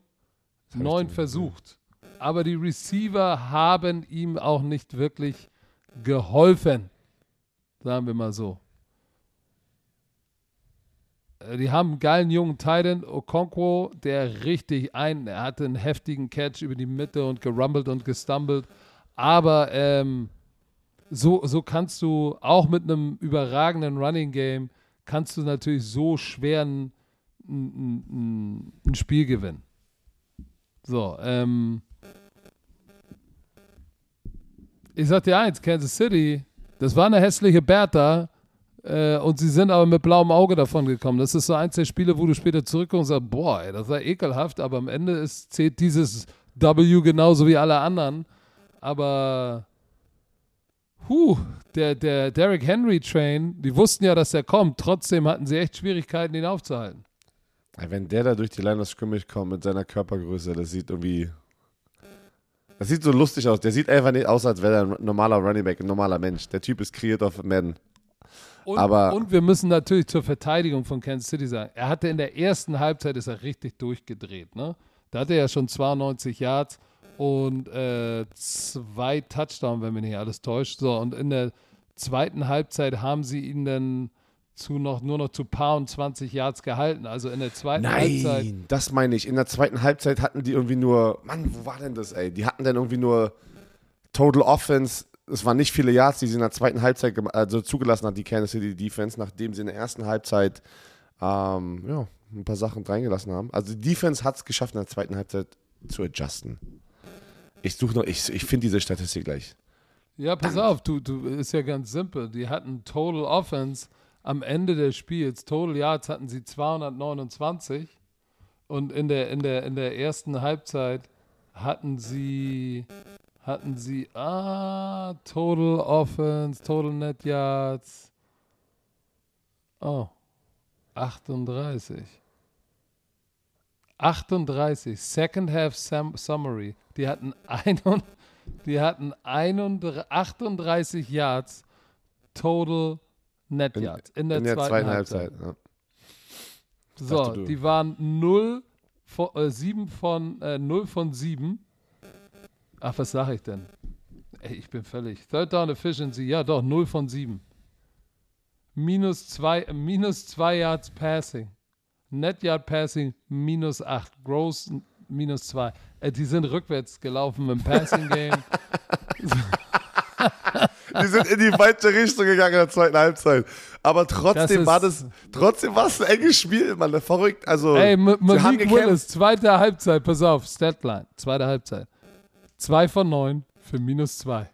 neun versucht. Aber die Receiver haben ihm auch nicht wirklich geholfen. Sagen wir mal so. Äh, Die haben einen geilen jungen Titan, Okonkwo, der richtig ein, er hatte einen heftigen Catch über die Mitte und gerumbelt und gestumbled. Aber ähm, so, so kannst du auch mit einem überragenden Running Game kannst du natürlich so schwer ein, ein, ein, Spiel gewinnen. So, ähm, ich sag dir eins, Kansas City Das war eine hässliche Bertha. Äh, und sie sind aber mit blauem Auge davon gekommen. Das ist so eins der Spiele, wo du später zurückkommst und sagst, boah, ey, das war ekelhaft, aber am Ende ist, zählt dieses W genauso wie alle anderen. Aber Huh, der, der Derrick Henry Train, die wussten ja, dass er kommt. Trotzdem hatten sie echt Schwierigkeiten, ihn aufzuhalten.
Wenn der da durch die Line of Scrimmage kommt mit seiner Körpergröße, das sieht irgendwie. Das sieht so lustig aus. Der sieht einfach nicht aus, als wäre er ein normaler Running Back, ein normaler Mensch. Der Typ ist kreiert auf Madden.
Und,
Aber-
und wir müssen natürlich zur Verteidigung von Kansas City sagen, er hatte in der ersten Halbzeit ist er richtig durchgedreht. Ne? Da hatte er ja schon 92 Yards und äh, zwei Touchdowns, wenn mich nicht alles täuscht. So, und in der zweiten Halbzeit haben sie ihn dann zu noch, nur noch zu paar und 20 Yards gehalten. Also in der zweiten Halbzeit.
Nein, das meine ich. In der zweiten Halbzeit hatten die irgendwie nur. Mann, wo war denn das, ey? Die hatten dann irgendwie nur Total Offense. Es waren nicht viele Yards, die sie in der zweiten Halbzeit also zugelassen hat, die Kansas City Defense, nachdem sie in der ersten Halbzeit ähm, ja, ein paar Sachen reingelassen haben. Also die Defense hat es geschafft, in der zweiten Halbzeit zu adjusten. Ich suche noch, ich, ich finde diese Statistik gleich.
Ja, pass auf, du, du, ist ja ganz simpel. Die hatten Total Offense am Ende des Spiels, Total Yards hatten sie 229 und in der, in der, in der ersten Halbzeit hatten sie, hatten sie, ah, Total Offense, Total Net Yards, oh, 38. 38, Second Half Sum Summary. Die hatten, ein, die hatten 31, 38 Yards Total Net
In,
Yards in der,
in der
zweiten,
zweiten
Halbzeit.
Halbzeit. ja.
So,
du.
die waren 0 von, äh, 7 von, äh, 0 von 7. Ach, was sage ich denn? Ey, ich bin völlig. Third Down Efficiency, ja doch, 0 von 7. Minus 2 äh, minus zwei Yards Passing. Net Yard Passing minus 8. Gross minus 2. Äh, die sind rückwärts gelaufen im Passing Game.
Die sind in die falsche Richtung gegangen in der zweiten Halbzeit. Aber trotzdem
Das
war das, trotzdem war es ein enges Spiel, Mann. Verrückt. Also,
Ey, Malik. Willis, zweite Halbzeit, pass auf, Statline, zweite Halbzeit. 2 von 9 für minus 2.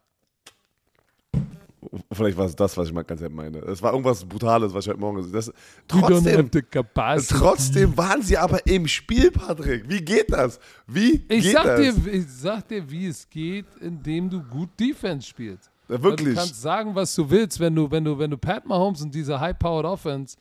Vielleicht war es das, was ich mal ganz ehrlich meine. Es war irgendwas Brutales, was ich heute Morgen gesehen habe. Trotzdem, trotzdem waren sie aber im Spiel, Patrick. Wie geht das? Wie
Ich
geht
sag,
das?
dir, ich sag dir, wie es geht, indem du gut Defense spielst.
Ja,
Weil
wirklich.
Du kannst sagen, was du willst, wenn du, wenn du, wenn du Pat Mahomes und diese High-Powered Offense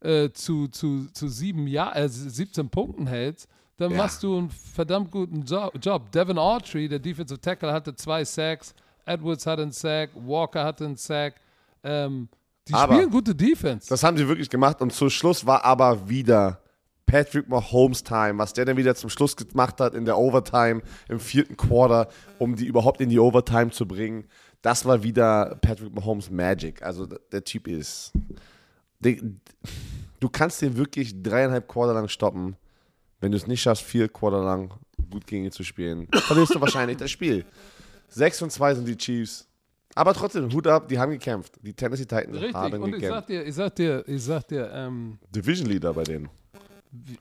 äh, zu, zu, zu sieben Jahr, äh, 17 Punkten hältst, dann
Ja.
machst du einen verdammt guten Jo- Job. Devin Autry, der Defensive Tackle, hatte zwei Sacks, Edwards hatte einen Sack, Walker hatte einen Sack. Ähm, die
Aber-
spielen gute Defense.
Das haben sie wirklich gemacht und zum Schluss war aber wieder Patrick Mahomes Time, was der dann wieder zum Schluss gemacht hat in der Overtime im vierten Quarter, um die überhaupt in die Overtime zu bringen. Das war wieder Patrick Mahomes Magic. Also der Typ ist. Du kannst den wirklich dreieinhalb Quarter lang stoppen. Wenn du es nicht schaffst, vier Quarter lang gut gegen ihn zu spielen, verlierst du wahrscheinlich das Spiel. 6 und 2 sind die Chiefs. Aber trotzdem, Hut ab, die haben gekämpft. Die Tennessee Titans
Richtig.
haben
Und ich
gekämpft.
sag dir, ich sag dir, ich sag dir, ähm,
Division Leader bei denen.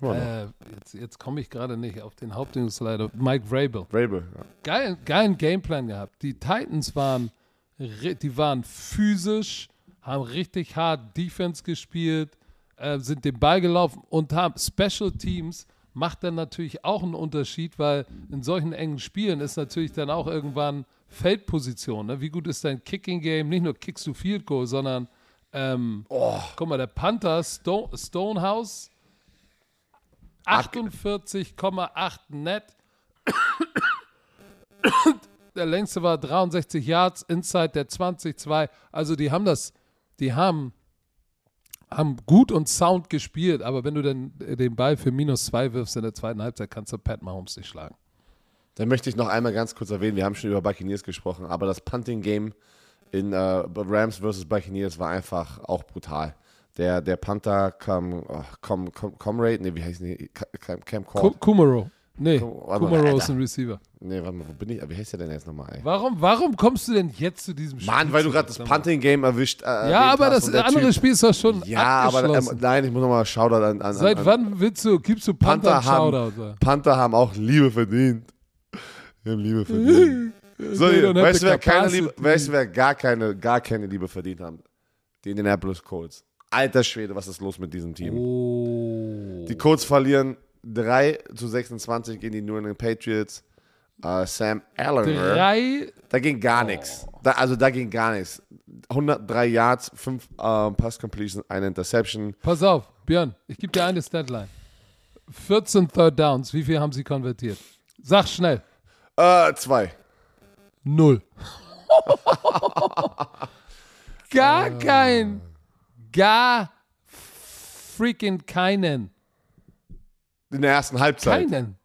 äh, jetzt, jetzt komme ich gerade nicht auf den Hauptdienstleiter, Mike Vrabel.
Vrabel, ja.
geil, geilen Gameplan gehabt. Die Titans waren, die waren physisch, haben richtig hart Defense gespielt, äh, sind den Ball gelaufen und haben Special Teams macht dann natürlich auch einen Unterschied, weil in solchen engen Spielen ist natürlich dann auch irgendwann Feldposition. Ne? Wie gut ist dein Kicking Game? Nicht nur kickst du Field Goal, sondern ähm, guck mal, der Panther Sto Stonehouse 48,8 net. der längste war 63 Yards, Inside der 20-2. Also die haben das, die haben, haben gut und sound gespielt, aber wenn du dann den Ball für minus zwei wirfst in der zweiten Halbzeit, kannst du Pat Mahomes nicht schlagen.
Dann möchte ich noch einmal ganz kurz erwähnen, wir haben schon über Buccaneers gesprochen, aber das Punting-Game in äh, Rams versus Buccaneers war einfach auch brutal. Der, der Panther Cam, oh, Cam, Cam, Comrade, nee, wie heißt die? Cam, Cam.
Kumaro. Nee,
Kum- warte mal,
Kumaro ist
Alter.
ein Receiver.
Nee, warte mal, wo bin ich? Wie heißt der denn jetzt nochmal, ey?
Warum, warum kommst du denn jetzt zu diesem Spiel?
Mann, weil du gerade das? Punting-Game erwischt äh,
Ja, aber
hast
das
und der
andere
Typ-
Spiel ist doch schon
Ja, aber ähm,
abgeschlossen.
nein, ich muss nochmal Shoutout an, an,
Seit
an,
wann willst du, gibst du Panther,
Panther
einen
haben,
Shoutout?
Panther haben auch Liebe verdient. Wir haben Liebe verdient. So,
They don't have
weißt
the
du, wer, keine
capacity.
Liebe, weißt du, wer gar keine, gar keine Liebe verdient haben? Die Indianapolis Colts. Alter Schwede, was ist los mit diesem Team?
Oh.
Die Colts verlieren 3 zu 26 gegen die New England Patriots. Äh, Sam
Drei.
da ging gar nichts. Da, also da ging gar nichts. 103 Yards, 5 ähm, Pass Completion, eine Interception.
Pass auf, Björn, ich gebe dir eine Statline. 14 Third Downs, wie viel haben sie konvertiert? Sag schnell.
Äh, zwei.
Null. gar kein. Gar freaking keinen.
In der ersten Halbzeit.
Keinen.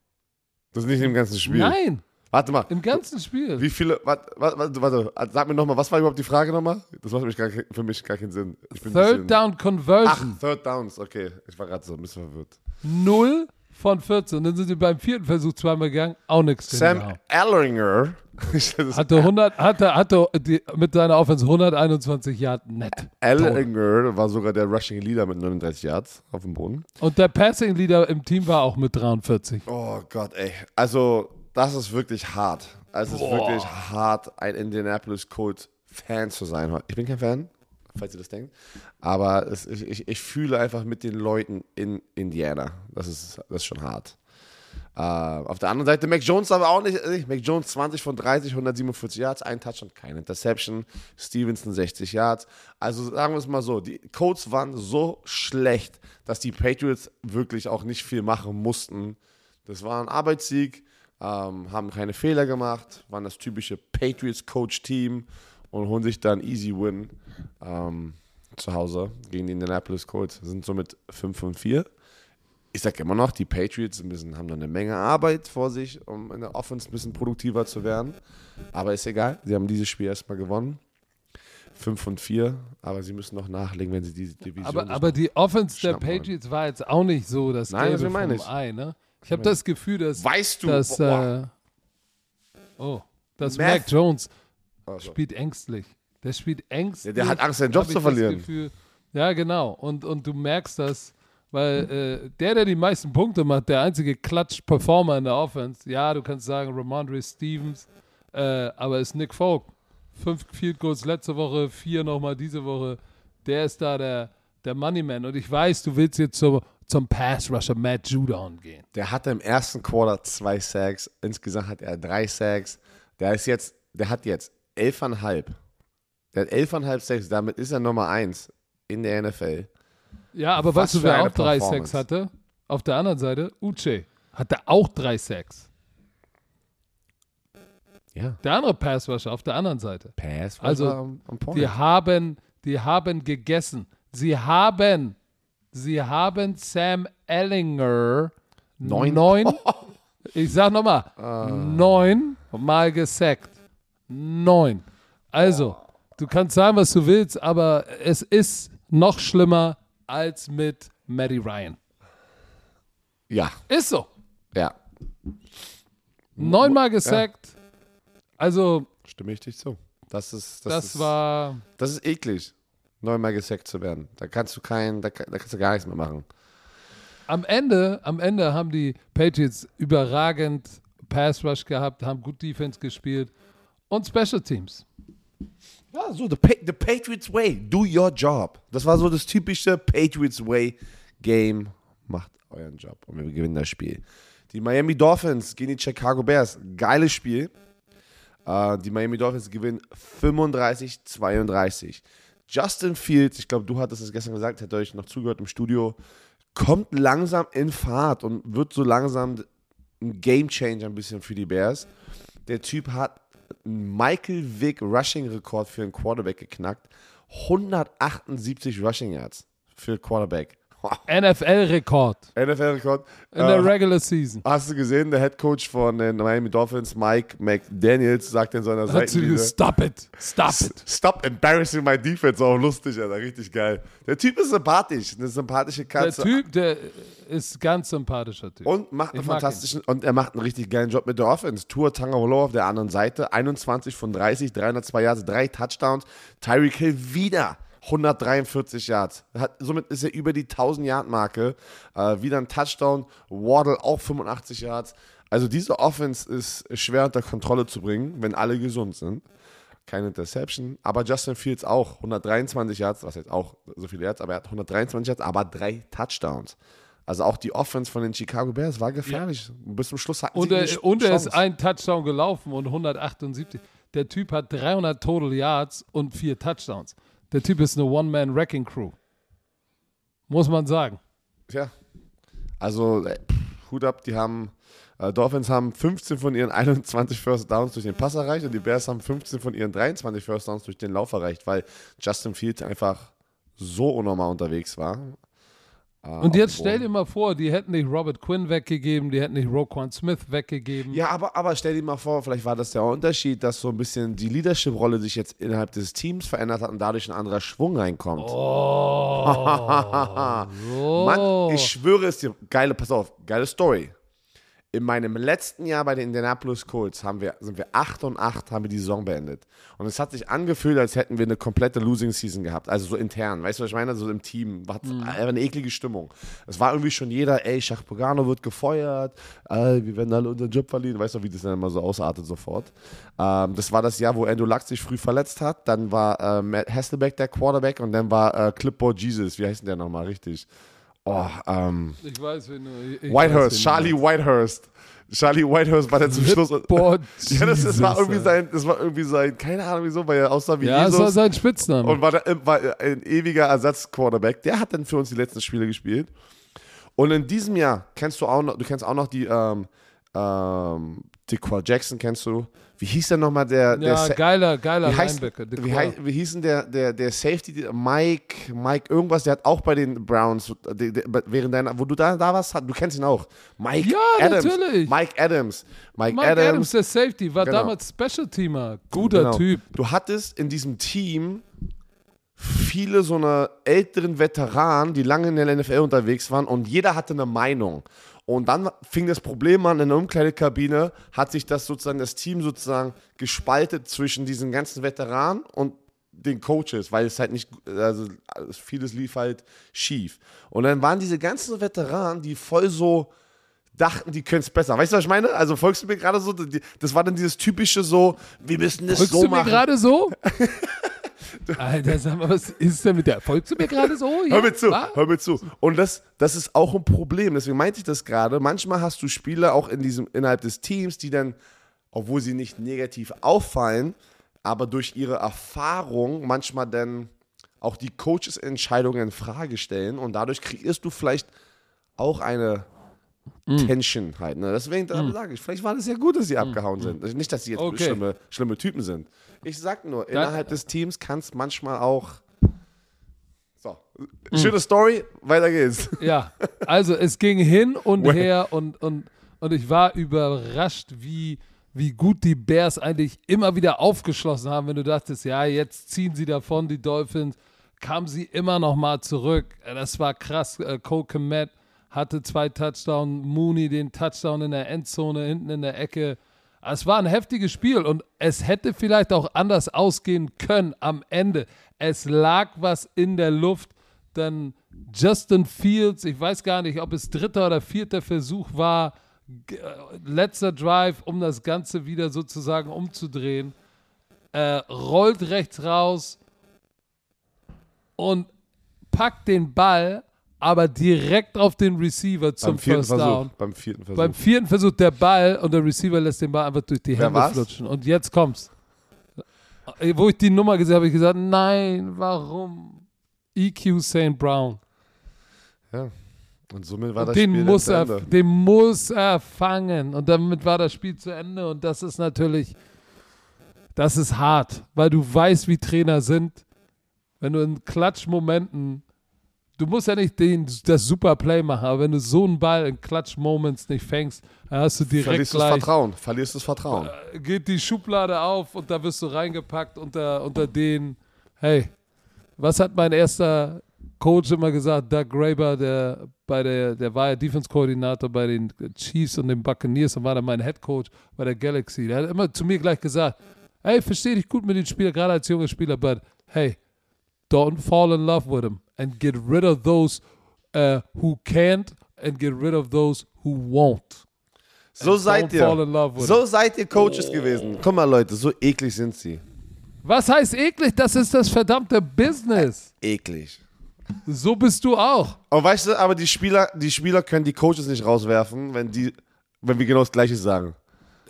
Das ist nicht im ganzen Spiel.
Nein,
Warte mal.
im ganzen Spiel.
Wie viele, warte, warte, warte, sag mir nochmal, was war überhaupt die Frage nochmal? Das macht mich gar, für mich gar keinen Sinn.
Third Down
Ach,
Conversion.
Third Downs, okay. Ich war gerade so ein bisschen verwirrt.
Null von 14. Dann sind sie beim vierten Versuch zweimal gegangen. Auch nichts.
Sam. Ellinger.
Hatte 100, hatte, hatte die, mit seiner Offense 121 Yard net.
Ellinger war sogar der Rushing Leader mit 39 Yards auf dem Boden.
Und der Passing Leader im Team war auch mit 43.
Oh Gott, ey. Also, das ist wirklich hart. Also, es ist wirklich hart, ein Indianapolis Colts Fan zu sein. Ich bin kein Fan, falls ihr das denkt. Aber es, ich, ich, fühle einfach mit den Leuten in Indiana. Das ist, das ist schon hart. Äh, auf der anderen Seite Mac Jones aber auch nicht. äh, Mac Jones 20 von 30, 147 Yards, ein Touchdown, keine Interception. Stevenson 60 Yards. Also sagen wir es mal so, die Colts waren so schlecht, dass die Patriots wirklich auch nicht viel machen mussten. Das war ein Arbeitssieg, ähm, haben keine Fehler gemacht, waren das typische Patriots-Coach-Team und holen sich dann easy Win ähm, zu Hause gegen die Indianapolis Colts. Sind somit 5 von 4 ich sage immer noch, die Patriots müssen, haben noch eine Menge Arbeit vor sich, um in der Offense ein bisschen produktiver zu werden. Aber ist egal, sie haben dieses Spiel erstmal gewonnen. 5 von 4, aber sie müssen noch nachlegen, wenn sie diese Division
Aber, aber die Offense der. Patriots war jetzt auch nicht so das
Nein,
Gelbe
meine
vom
ich.
Ei. Ne? Ich habe das Gefühl, dass,
Weißt du,
dass, äh, oh, dass Mac Jones
Also,
spielt ängstlich. Der spielt ängstlich.
Ja, der hat Angst, seinen Job zu verlieren.
Gefühl. Ja, genau. Und, und du merkst das, weil äh, der, der die meisten Punkte macht, der einzige Klatsch-Performer in der Offense, ja, du kannst sagen Ramondre Stevens, äh, aber ist Nick Folk. Fünf Field Goals letzte Woche, vier nochmal diese Woche. Der ist da der, der Moneyman. Und ich weiß, du willst jetzt zum, zum Pass-Rusher Matt Judon gehen.
der hatte im ersten Quarter zwei Sacks, insgesamt hat er drei Sacks. Der ist jetzt, der hat jetzt elfeinhalb. Der hat elfeinhalb Sacks, damit ist er Nummer eins in der NFL.
Ja, aber
Was
weißt du, wer auch drei. Sacks hatte? Auf der anderen Seite, Uche hatte auch drei Sacks.
Ja.
Der andere Passrusher auf der anderen Seite.
Pass,
Also,
am, am Point.
Die haben, die haben gegessen. Sie haben, sie haben Sam Ellinger
Neun.
neun ich sag nochmal,
Ah.
neun Mal gesackt. Neun. Also, du kannst sagen, was du willst, aber es ist noch schlimmer als mit Matty Ryan.
ja,
Ist so.
ja.
Neunmal gesackt. Also,
Stimme ich dich zu. Das ist, das,
das,
ist,
war.
das ist eklig, neunmal gesackt zu werden. Da kannst du kein, da, da kannst du gar nichts mehr machen.
Am Ende, am Ende haben die Patriots überragend Pass Rush gehabt, haben gut Defense gespielt und Special Teams.
Ja, so, the, the Patriots Way, do your job. Das war so das typische Patriots Way Game. Macht euren Job und wir gewinnen das Spiel. Die Miami Dolphins gegen die Chicago Bears. Geiles Spiel. Äh, die Miami Dolphins gewinnen 35-32. Justin Fields, ich glaube, du hattest es gestern gesagt, hätte euch noch zugehört im Studio, kommt langsam in Fahrt und wird so langsam ein Game Changer ein bisschen für die Bears. Der Typ hat Michael Vick Rushing Rekord für einen Quarterback geknackt. 178 Rushing Yards für Quarterback.
NFL-Rekord
NFL-Rekord.
in der Regular Season.
Hast du gesehen, der Head Coach von den Miami Dolphins, Mike McDaniels, sagt in seiner Seitenlinie,
Stop it, stop it.
Stop embarrassing my defense. Auch lustig, Alter. Richtig geil. Der Typ ist sympathisch. Eine sympathische
Der
Katze.
Typ, der ist ganz sympathischer Typ.
Und macht einen
Ich
fantastischen, und er macht einen richtig geilen Job mit der Offense. Tour Tangavolo auf der anderen Seite, 21 von 30, 302 Yards, drei Touchdowns. Tyreek Hill wieder 143 Yards. Hat, somit ist er über die 1000 Yard Marke. Äh, wieder ein Touchdown. Waddle auch 85 Yards. Also diese Offense ist schwer unter Kontrolle zu bringen, wenn alle gesund sind. Keine Interception, aber Justin Fields auch 123 Yards, was jetzt auch so viele Yards, aber er hat 123 Yards, aber drei Touchdowns. Also auch die Offense von den Chicago Bears war gefährlich. Bis zum Schluss hatten
Und,
sie
er, und er ist ein Touchdown gelaufen und 178. Der Typ hat 300 Total Yards und vier Touchdowns. Der Typ ist eine One-Man-Wrecking-Crew. Muss man sagen.
Ja. Also, äh, Hut ab, die haben, äh, Dolphins haben 15 von ihren 21 First Downs durch den Pass erreicht und die Bears haben 15 von ihren 23 First Downs durch den Lauf erreicht, weil Justin Fields einfach so unnormal unterwegs war. Äh, auf
Und jetzt stell dir mal vor, die hätten nicht Robert Quinn weggegeben, die hätten nicht Roquan Smith weggegeben.
Ja, aber, aber stell dir mal vor, vielleicht war das der Unterschied, dass so ein bisschen die Leadership-Rolle sich jetzt innerhalb des Teams verändert hat und dadurch ein anderer Schwung reinkommt.
Oh, so.
Mann, ich schwöre es dir, geile, pass auf, geile Story. In meinem letzten Jahr bei den Indianapolis Colts haben wir, sind wir 8 und 8, haben wir die Saison beendet. Und es hat sich angefühlt, als hätten wir eine komplette Losing Season gehabt. Also so intern. Weißt du, was ich meine? So im Team. War
Mhm.
eine eklige Stimmung. Es war irgendwie schon jeder, ey, Schach Pogano wird gefeuert, äh, wir werden alle unseren Job verlieren. Weißt du, wie das dann immer so ausartet sofort. Ähm, das war das Jahr, wo Andrew Luck sich früh verletzt hat. Dann war äh, Matt Hasselbeck der Quarterback und dann war äh, Clipboard Jesus. Wie heißt denn der nochmal richtig? Oh, ähm.
Ich weiß, wen du. Ich weiß,
Whitehurst,
wen du
Charlie Whitehurst. Charlie Whitehurst war der zum Schluss.
Boah,
Ja, das, das war
Jesus,
irgendwie sein, das war irgendwie sein, keine Ahnung wieso, weil er aussah wie
Ja, das war
Jesus
sein Spitzname.
und war, da, war ein ewiger Ersatz-Quarterback. Der hat dann für uns die letzten Spiele gespielt. Und in diesem Jahr kennst du auch noch, du kennst auch noch die, ähm, ähm, Jackson kennst du. Wie hieß denn nochmal der, der
ja,
Sa-
geiler, geiler
wie heißt,
Linebacker.
Wie,
Qua.
hei- wie hieß denn der, der, der Safety, Mike, Mike irgendwas, der hat auch bei den Browns, während deiner, wo du da, da warst, hat- du kennst ihn auch. Mike
Ja,
Adams.
natürlich.
Mike Adams. Mike,
Mike
Adams.
Adams, der Safety, war
Genau.
damals Special-Teamer. Guter
Genau.
Typ.
Du hattest in diesem Team viele so eine älteren Veteranen, die lange in der NFL unterwegs waren und jeder hatte eine Meinung. Und dann fing das Problem an, in der Umkleidekabine hat sich das sozusagen, das Team sozusagen gespaltet zwischen diesen ganzen Veteranen und den Coaches, weil es halt nicht, also vieles lief halt schief. Und dann waren diese ganzen Veteranen, die voll so dachten, die können es besser. Weißt du, was ich meine? Also folgst du mir gerade so, das war dann dieses typische so, wir müssen das
Folgst
so
du mir
machen.
gerade so? Alter, sag mal, was ist denn mit der? Folgst du mir gerade so? Ja,
Hör mir zu,
wa?
hör mir zu. Und das, das ist auch ein Problem. Deswegen meinte ich das gerade. Manchmal hast du Spieler auch in diesem, innerhalb des Teams, die dann, obwohl sie nicht negativ auffallen, aber durch ihre Erfahrung manchmal dann auch die Coaches Entscheidungen in Frage stellen und dadurch kreierst du vielleicht auch eine. Tension halt. Ne? Deswegen da sage ich, vielleicht war das ja gut, dass sie abgehauen sind. Also Nicht, dass sie jetzt
Mm. Okay.
schlimme, schlimme Typen sind. Ich sag nur, innerhalb des Teams kann es manchmal auch. So,
Mm.
schöne Story, weiter geht's.
Ja, also es ging hin und her und, und, und ich war überrascht, wie, wie gut die Bears eigentlich immer wieder aufgeschlossen haben, wenn du dachtest, ja, jetzt ziehen sie davon, die Dolphins, kamen sie immer noch mal zurück. Das war krass. Äh, Cole Komet hatte zwei Touchdowns, Mooney den Touchdown in der Endzone, hinten in der Ecke. Es war ein heftiges Spiel und es hätte vielleicht auch anders ausgehen können am Ende. Es lag was in der Luft. Dann Justin Fields, ich weiß gar nicht, ob es dritter oder vierter Versuch war, äh, letzter Drive, um das Ganze wieder sozusagen umzudrehen, äh, rollt rechts raus und packt den Ball, aber direkt auf den Receiver zum
beim vierten
First
Versuch.
Down.
Beim vierten Versuch.
Beim vierten Versuch der Ball und der Receiver lässt den Ball einfach durch die
Wer
Hände
war's?
flutschen. Und jetzt kommt's. Äh, Wo ich die Nummer gesehen habe, habe ich gesagt, nein, warum? EQ St. Brown.
ja. Und somit war das
Den
Spiel
muss, er,
Ende.
den muss er fangen. Und damit war das Spiel zu Ende. Und das ist natürlich, das ist hart, weil du weißt, wie Trainer sind. Wenn du in Klatschmomenten, du musst ja nicht den, das super Play machen, aber wenn du so einen Ball in Klatschmoments nicht fängst, dann hast du direkt
Verlierst du das
gleich,
Vertrauen. Verlierst du das Vertrauen.
geht die Schublade auf und da wirst du reingepackt unter, unter den, hey, was hat mein erster Coach immer gesagt, Doug Graber, der bei der, der war ja Defense-Koordinator bei den Chiefs und den Buccaneers und war dann mein Head Coach bei der Galaxy. Der hat immer zu mir gleich gesagt, hey, verstehe dich gut mit den Spielern, gerade als junger Spieler, but hey, don't fall in love with them and get rid of those uh, who can't and get rid of those who won't.
So
And
seid ihr. So seid ihr Coaches gewesen. Guck mal, Leute, so eklig sind sie.
Was heißt eklig? Das ist das verdammte Business.
Eklig.
So bist du auch.
Aber weißt du, aber die Spieler, die Spieler können die Coaches nicht rauswerfen, wenn die, wenn wir genau das Gleiche sagen.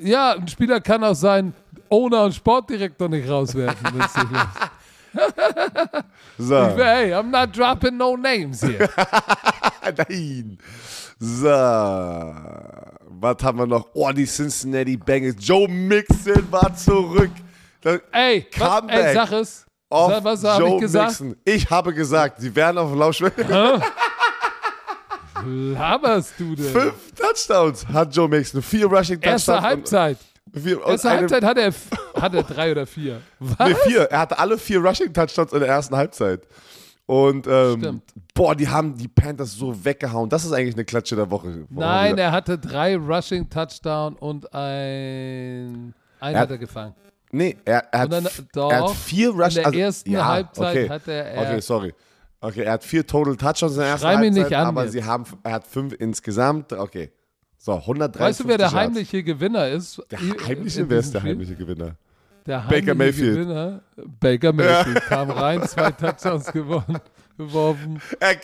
Ja, ein Spieler kann auch seinen Owner und Sportdirektor nicht rauswerfen. wenn es nicht läuft.
So.
hey, I'm not dropping no names here.
Nein. So. Was haben wir noch? Oh, die Cincinnati Bengals. Joe Mixon war zurück. Das
Ey, was, ey sag es. Sag, was habe ich gesagt?
Mixon. Ich habe gesagt, sie werden auf dem Lauschwelle.
Laberst du denn?
Fünf Touchdowns hat Joe Mixon. Vier Rushing Touchdowns.
Erste Halbzeit.
Und, und
Erste Halbzeit hat er, hat er drei oder vier. Was?
Nee, vier. Er hatte alle vier Rushing Touchdowns in der ersten Halbzeit. Und ähm, boah, die haben die Panthers so weggehauen. Das ist eigentlich eine Klatsche der Woche.
Nein, er hatte drei Rushing Touchdown und ein. Einen
Er-
hat er gefangen.
Nee, er, er, hat,
dann- doch,
er hat vier Rush
in der
also,
ersten
ja,
Halbzeit
okay.
hat er- er-
Okay, sorry. Okay, er hat vier Total Touchdowns in der ersten
Schrei mich
Halbzeit,
nicht an
aber sie haben, er hat fünf insgesamt. Okay. So, 130
Weißt du, wer der heimliche Gewinner ist?
Der heimliche, wer ist der heimliche Gewinner?
Der
Baker
heimliche
Mayfield.
Gewinner, Baker Mayfield, kam rein, zwei Touchdowns gewonnen, geworfen.
Er,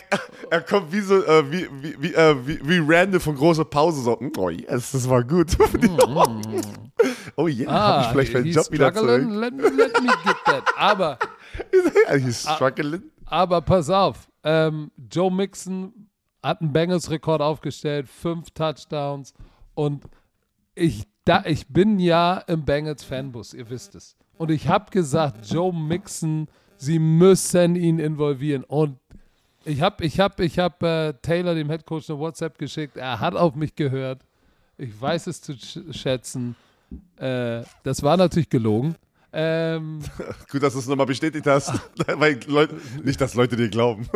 er kommt wie so, äh, wie, wie, wie, äh, wie, wie Randall von großer Pause so. "Mm, Oh yes, das war gut. oh yeah, hab ich vielleicht meinen Job wieder zurück.
let, me- let me get that. Aber,
He's struggling.
aber pass auf, ähm, Joe Mixon hat einen Bengals-Rekord aufgestellt, fünf Touchdowns und ich, da, ich bin ja im Bengals-Fanbus, ihr wisst es. Und ich habe gesagt, Joe Mixon, sie müssen ihn involvieren. Und ich habe ich hab, ich hab, äh, Taylor, dem Headcoach, eine WhatsApp geschickt. Er hat auf mich gehört. Ich weiß es zu sch schätzen. Äh, das war natürlich gelogen. Ähm,
Gut, dass du es nochmal bestätigt hast. Weil Leute, nicht, dass Leute dir glauben.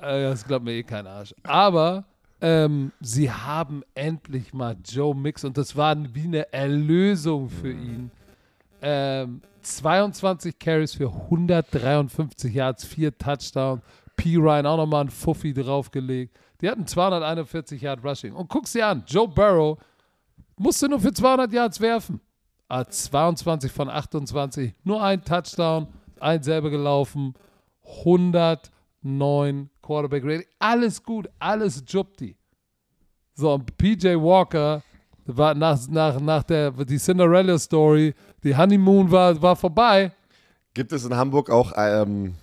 Äh, das glaubt mir eh kein Arsch. Aber ähm, sie haben endlich mal Joe Mix und das war wie eine Erlösung für ihn. Ähm, 22 Carries für 153 Yards, 4 Touchdowns. P. Ryan auch nochmal ein Fuffi draufgelegt. Die hatten 241 Yard Rushing. Und guck sie an, Joe Burrow musste nur für 200 Yards werfen. Ah, 22 von 28, nur ein Touchdown, ein selber gelaufen, 109 Quarterback Rating. Alles gut, alles Jupti. So, und PJ Walker war nach, nach, nach der die Cinderella Story, die Honeymoon war, war vorbei.
Gibt es in Hamburg auch, ähm,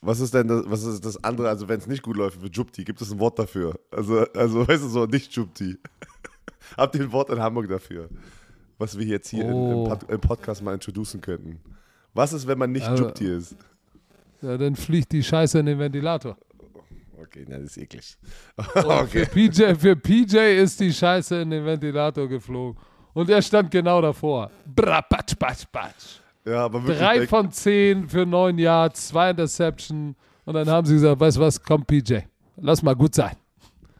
was ist denn das, was ist das andere, also wenn es nicht gut läuft für Jupti, gibt es ein Wort dafür? Also, also weißt du so, nicht Jupti. Habt ihr ein Wort in Hamburg dafür? Was wir jetzt hier in, im,
Oh.
Pod, im Podcast mal introducen könnten. Was ist, wenn man nicht
Also-
Jupti ist?
Ja, dann fliegt die Scheiße in den Ventilator.
Okay, das ist eklig.
Und
okay.
für, PJ, für PJ ist die Scheiße in den Ventilator geflogen. Und er stand genau davor. Bra, batsch, batsch, batsch.
Ja, aber wirklich.
Drei von zehn für neun Yards, zwei Interception. Und dann haben sie gesagt, weißt du was, komm PJ, lass mal gut sein.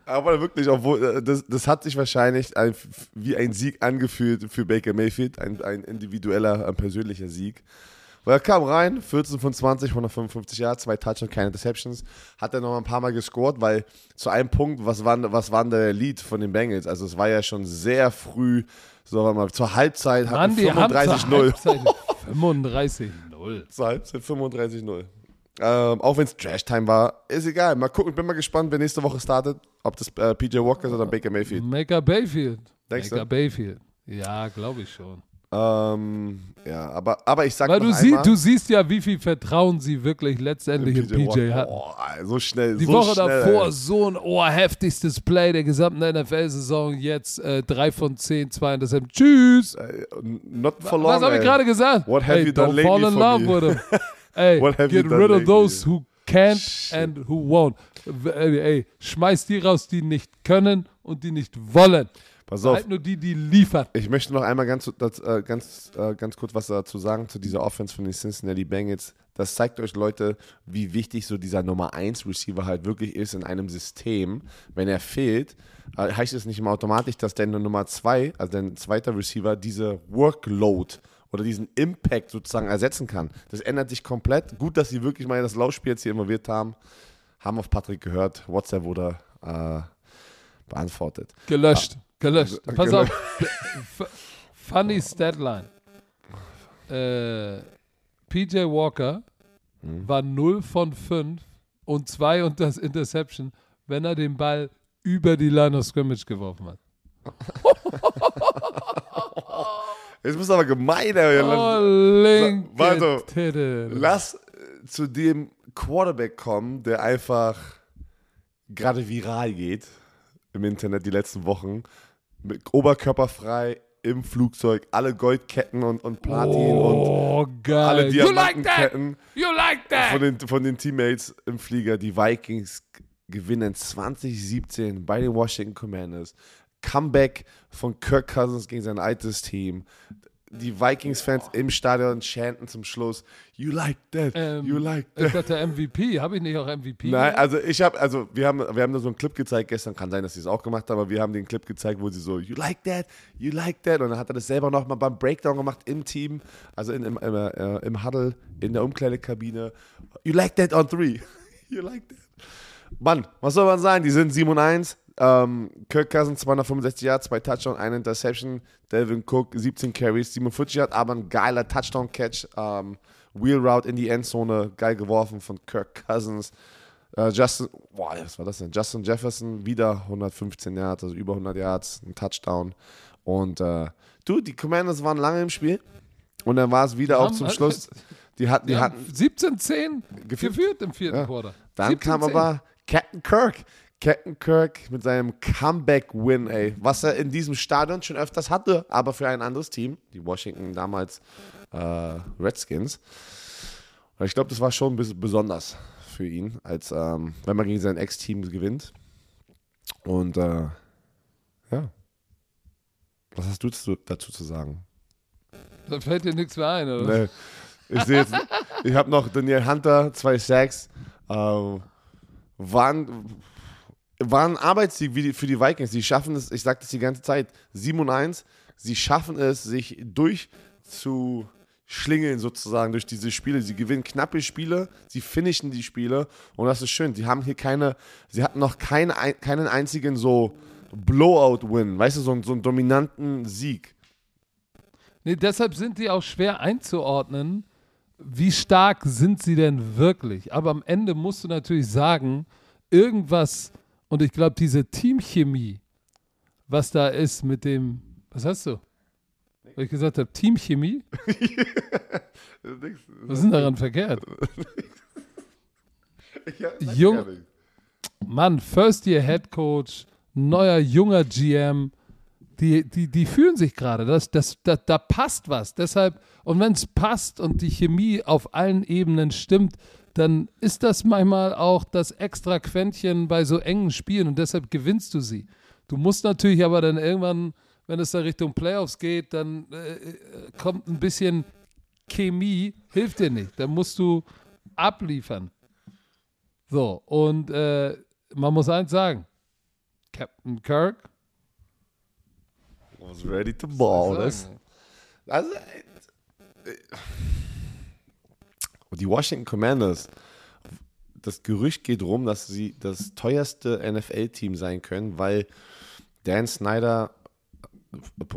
Aber wirklich, obwohl, äh, das, das hat sich wahrscheinlich ein, wie ein Sieg angefühlt für Baker Mayfield, ein, ein individueller, ein persönlicher Sieg. Weil er kam rein, 14 von 20, 155 Yards, zwei Touchdowns, keine Interceptions, hat er noch ein paar Mal gescored, weil zu einem Punkt, was war, was war der Lead von den Bengals? Also es war ja schon sehr früh, so warte mal, zur Halbzeit hatten
die haben zur
35-0.
Halbzeit 35-0.
Zur Halbzeit 35-0. Ähm, auch wenn es Trash-Time war, ist egal. Mal gucken, bin mal gespannt, wer nächste Woche startet. Ob das äh, PJ Walker ist oder Baker Mayfield. Denkst
Maker
du?
Bayfield. Ja, glaube ich schon.
Ähm, ja, aber, aber ich sag
Weil du, sie,
einmal,
du siehst ja, wie viel Vertrauen sie wirklich letztendlich in PJ
Walker.
hatten.
Oh, so schnell,
Die
so
Woche
schnell,
davor
ey.
so ein oh, heftigstes Play der gesamten NFL-Saison. Jetzt äh, 3 von 10, 2 Interception. Tschüss.
Ey, Not for long,
Was habe ich gerade gesagt?
What have
Ey,
you done
don't fall
lately
in love
me?
with him. Ey,
What have you
get
done
rid of
lately?
those who can't
Shit.
and who won't. Ey, ey, schmeiß die raus, die nicht können und die nicht wollen.
Pass auf,
Halt nur die, die liefern.
ich möchte noch einmal ganz, das, äh, ganz, äh, ganz kurz was dazu sagen zu dieser Offense von den Cincinnati Bengals. Das zeigt euch, Leute, wie wichtig so dieser Nummer 1 Receiver halt wirklich ist in einem System. Wenn er fehlt, äh, heißt es nicht immer automatisch, dass der Nummer 2, also dein zweiter Receiver, diese Workload oder diesen Impact sozusagen ersetzen kann. Das ändert sich komplett. Gut, dass sie wirklich mal das Laufspiel jetzt hier involviert haben. Haben auf Patrick gehört. WhatsApp wurde äh, beantwortet.
Gelöscht. Gelöscht. Pass
Gelöscht.
auf. Funny Statline. Äh, PJ Walker
Hm.
war 0 von 5 und 2 und das Interception, wenn er den Ball über die Line of Scrimmage geworfen hat.
Jetzt bist du aber gemein, ey.
Oh, Link.
Warte.
Titte.
Lass zu dem Quarterback kommen, der einfach gerade viral geht im Internet die letzten Wochen. Mit oberkörperfrei im Flugzeug, alle Goldketten und, und Platin und
Oh, geil.
alle
you like that?
Diamantenketten
You like
von
that?
den, von den Teammates im Flieger. Die Vikings gewinnen 2017 bei den Washington Commanders. Comeback von Kirk Cousins gegen sein altes Team. Die Vikings-Fans im Stadion chanten zum Schluss, you like that,
Ähm,
you like
Ich
that.
dachte MVP. Habe ich nicht auch MVP?
Nein,
gemacht?
also ich habe, also wir haben, wir haben da so einen Clip gezeigt gestern, kann sein, dass sie es auch gemacht haben, aber wir haben den Clip gezeigt, wo sie so, you like that, you like that, und dann hat er das selber nochmal beim Breakdown gemacht im Team, also in, im, im, äh, im Huddle, in der Umkleidekabine, you like that on three, you like that. Mann, was soll man sagen, die sind 7 und 1, ähm, Kirk Cousins 265 Yards, zwei Touchdown, eine Interception, Delvin Cook 17 Carries, 47 Yards, aber ein geiler Touchdown-Catch, ähm, Wheel Route in die Endzone, geil geworfen von Kirk Cousins. Äh, Justin, boah, was war das denn? Justin Jefferson, wieder 115 Yards, also über 100 Yards, ein Touchdown. Und äh, du, die Commanders waren lange im Spiel. Und dann war es wieder auch zum Schluss. Die hatten, die
Die
hatten,
haben 17-10
Geführt.
geführt im vierten
Ja.
Quarter.
dann kam
17-10.
aber Captain Kirk. Captain Kirk mit seinem Comeback-Win, ey. Was er in diesem Stadion schon öfters hatte, aber für ein anderes Team. Die Washington damals äh, Redskins. Und ich glaube, das war schon ein bisschen besonders für ihn, als ähm, wenn man gegen sein Ex-Team gewinnt. Und äh, ja. Was hast du zu, dazu zu sagen?
Da fällt dir nichts mehr ein, oder?
Nee. Ich sehe jetzt, ich habe noch Daniel Hunter, zwei Sacks. Ähm, waren, war ein Arbeitssieg für die Vikings. Sie schaffen es, ich sage das die ganze Zeit, 7 und 1. Sie schaffen es, sich durchzuschlingeln sozusagen durch diese Spiele. Sie gewinnen knappe Spiele, sie finishen die Spiele und das ist schön. Sie haben hier keine, sie hatten noch keine, keinen einzigen so Blowout-Win, weißt du, so, so einen dominanten Sieg.
Nee, deshalb sind die auch schwer einzuordnen. Wie stark sind sie denn wirklich? Aber am Ende musst du natürlich sagen, irgendwas, und ich glaube, diese Teamchemie, was da ist mit dem, was hast du? Weil ich gesagt habe, Teamchemie? Was ist denn daran verkehrt?
Ja,
Jung-. Mann, First Year Head Coach, neuer junger GM, die, die, die fühlen sich gerade. Das, das, da, da passt was. Deshalb, und wenn es passt und die Chemie auf allen Ebenen stimmt, dann ist das manchmal auch das extra Quäntchen bei so engen Spielen und deshalb gewinnst du sie. Du musst natürlich aber dann irgendwann, wenn es da Richtung Playoffs geht, dann äh, äh, kommt ein bisschen Chemie, hilft dir nicht. Dann musst du abliefern. So, und äh, man muss eins sagen: Captain Kirk.
was ready to ball. Das, also, äh, die Washington Commanders, das Gerücht geht rum, dass sie das teuerste NFL-Team sein können, weil Dan Snyder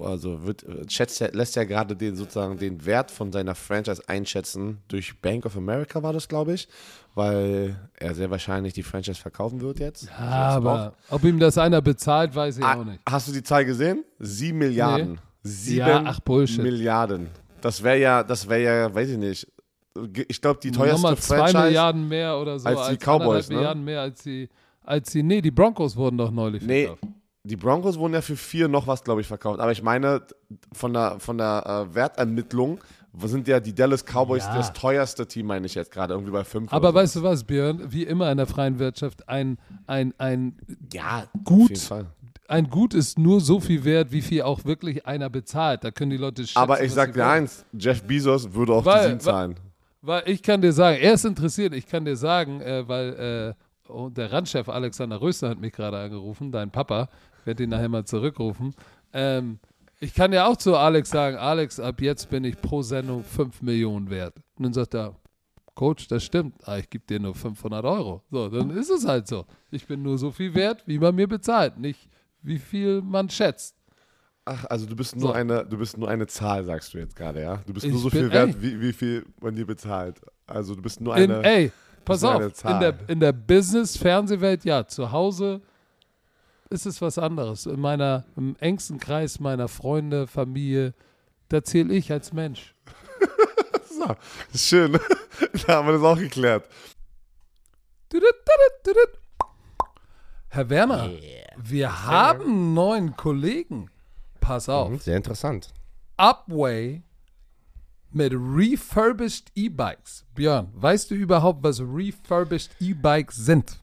also wird, schätzt, lässt ja gerade den sozusagen den Wert von seiner Franchise einschätzen durch Bank of America war das, glaube ich, weil er sehr wahrscheinlich die Franchise verkaufen wird jetzt.
Ja,
Also
aber ob ihm das einer bezahlt, weiß ich
Ah,
auch nicht.
Hast du die Zahl gesehen? Sieben Milliarden. Sieben
Ja, ach, Bullshit.
Milliarden. Das wäre ja, das wäre ja, weiß ich nicht. Ich glaube, die teuerste
Nochmal zwei
Franchise.
Milliarden mehr oder so.
als die Cowboys, ne?
Milliarden mehr als die, als die. Nee, die Broncos wurden doch neulich
Nee,
verkauft.
die Broncos wurden ja für vier noch was, glaube ich, verkauft. Aber ich meine, von der, von der äh, Wertermittlung sind ja die Dallas Cowboys
Ja.
das teuerste Team, meine ich jetzt gerade, irgendwie bei fünf.
Aber
so.
weißt du was, Björn? Wie immer in der freien Wirtschaft, ein, ein, ein,
ja,
gut- ein Gut ist nur so viel wert, wie viel auch wirklich einer bezahlt. Da können die Leute schätzen,
Aber ich
was
sag
sie
dir eins: Jeff Bezos würde auch
Weil-
die sieben zahlen.
Weil ich kann dir sagen, er ist interessiert, ich kann dir sagen, äh, weil äh, der Randchef Alexander Röster hat mich gerade angerufen, dein Papa, werde ihn nachher mal zurückrufen. Ähm, ich kann ja auch zu Alex sagen, Alex, ab jetzt bin ich pro Sendung 5 Millionen wert. Und dann sagt er, Coach, das stimmt, ah, ich gebe dir nur 500 Euro. So, dann ist es halt so. Ich bin nur so viel wert, wie man mir bezahlt, nicht wie viel man schätzt.
Ach, also du bist nur
So.
eine, du bist nur eine Zahl, sagst du jetzt gerade, ja? Du bist
Ich
nur so
bin-
viel wert, wie, wie viel man dir bezahlt. Also du bist nur
In,
eine.
ey, pass auf,
eine
in der, in der Business-Fernsehwelt, ja, zu Hause ist es was anderes. In meiner, im engsten Kreis meiner Freunde, Familie, da zähle ich als Mensch.
So, schön. da haben wir das auch geklärt.
Herr Werner, wir haben neuen Kollegen. Pass auf.
Mhm, Sehr interessant.
Upway mit refurbished E-Bikes. Björn, weißt du überhaupt, was refurbished E-Bikes sind?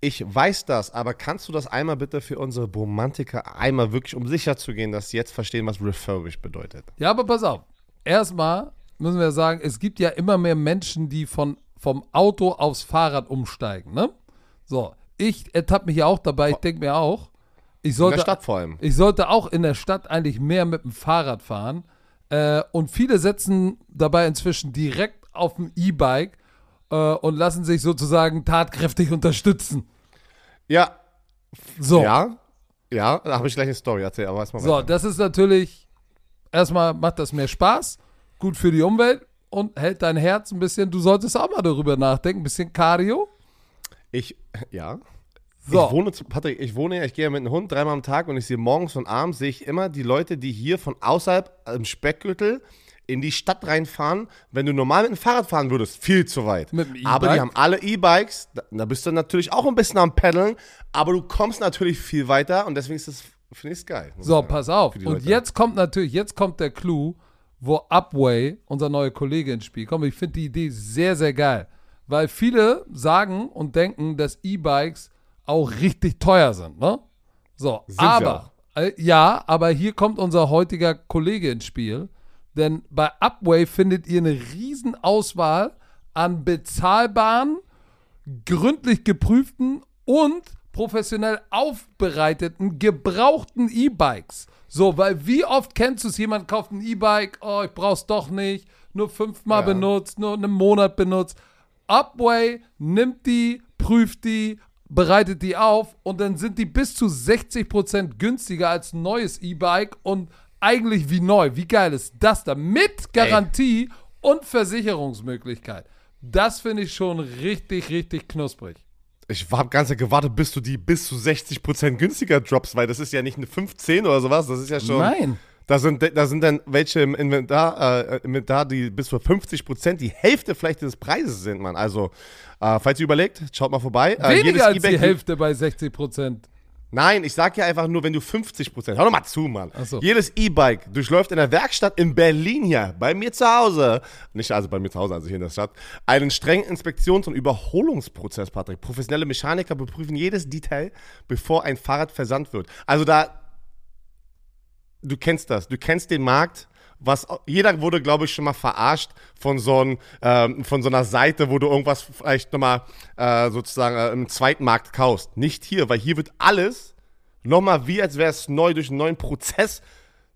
Ich weiß das, aber kannst du das einmal bitte für unsere Romantiker einmal wirklich, um sicher zu gehen, dass sie jetzt verstehen, was refurbished bedeutet?
Ja, aber pass auf. Erstmal müssen wir sagen, es gibt ja immer mehr Menschen, die von, vom Auto aufs Fahrrad umsteigen, ne? So, ich ertappe mich ja auch dabei, ich denke mir auch, ich
In
sollte,
der Stadt vor allem.
ich sollte auch in der Stadt eigentlich mehr mit dem Fahrrad fahren. Äh, und viele setzen dabei inzwischen direkt auf dem E-Bike äh, und lassen sich sozusagen tatkräftig unterstützen.
Ja,
So,
ja, ja, da habe ich gleich eine Story erzählt, aber erstmal
so
weiter.
das ist natürlich, erstmal macht das mehr Spaß, gut für die Umwelt und hält dein Herz ein bisschen, du solltest auch mal darüber nachdenken, ein bisschen Cardio.
Ich, ja.
So.
Ich wohne, Patrick, ich wohne ja, ich gehe ja mit einem Hund dreimal am Tag und ich sehe morgens und abends, sehe ich immer die Leute, die hier von außerhalb im Speckgürtel in die Stadt reinfahren. Wenn du normal mit dem Fahrrad fahren würdest, viel zu weit.
Mit dem E-Bike?
aber die haben alle E-Bikes, da, da bist du natürlich auch ein bisschen am Peddeln, aber du kommst natürlich viel weiter und deswegen ist das, finde ich geil.
So,
sagen.
pass auf. Und
Leute.
jetzt kommt natürlich, jetzt kommt der Clou, wo Upway, unser neuer Kollege, ins Spiel kommt. Ich finde die Idee sehr, sehr geil. Weil viele sagen und denken, dass E-Bikes auch richtig teuer sind, ne? So,
Sind
aber, äh, ja, aber hier kommt unser heutiger Kollege ins Spiel. Denn bei Upway findet ihr eine riesen Auswahl an bezahlbaren, gründlich geprüften und professionell aufbereiteten, gebrauchten E-Bikes. So, weil wie oft kennst du es, jemand kauft ein E-Bike, oh, ich brauch's doch nicht, nur fünfmal
Ja.
benutzt, nur einen Monat benutzt. Upway nimmt die, prüft die, bereitet die auf und dann sind die bis zu 60% günstiger als ein neues E-Bike und eigentlich wie neu. Wie geil ist das da? Mit Garantie und Versicherungsmöglichkeit. Das finde ich schon richtig, richtig knusprig.
Ich habe ganz gewartet, bis du die bis zu 60% günstiger droppst, weil das ist ja nicht eine 15 oder sowas, das ist ja schon.
Nein.
Da sind, da sind dann welche im Inventar, äh, Inventar, die bis zu 50% die Hälfte vielleicht des Preises sind, Mann. Also, äh, falls ihr überlegt, schaut mal vorbei. Äh,
Weniger als die Hälfte bei 60%.
Nein, ich sag ja einfach nur, wenn du 50%, hör doch mal zu, Mann.
So.
Jedes E-Bike durchläuft in der Werkstatt in Berlin hier, bei mir zu Hause, nicht also bei mir zu Hause, also hier in der Stadt, einen strengen Inspektions- und Überholungsprozess, Patrick. Professionelle Mechaniker beprüfen jedes Detail, bevor ein Fahrrad versandt wird. Also da, du kennst das, du kennst den Markt. Was, jeder wurde, glaube ich, schon mal verarscht von so, ein, ähm, von so einer Seite, wo du irgendwas vielleicht nochmal äh, sozusagen äh, im Zweitmarkt kaufst. Nicht hier, weil hier wird alles nochmal wie, als wäre es neu durch einen neuen Prozess.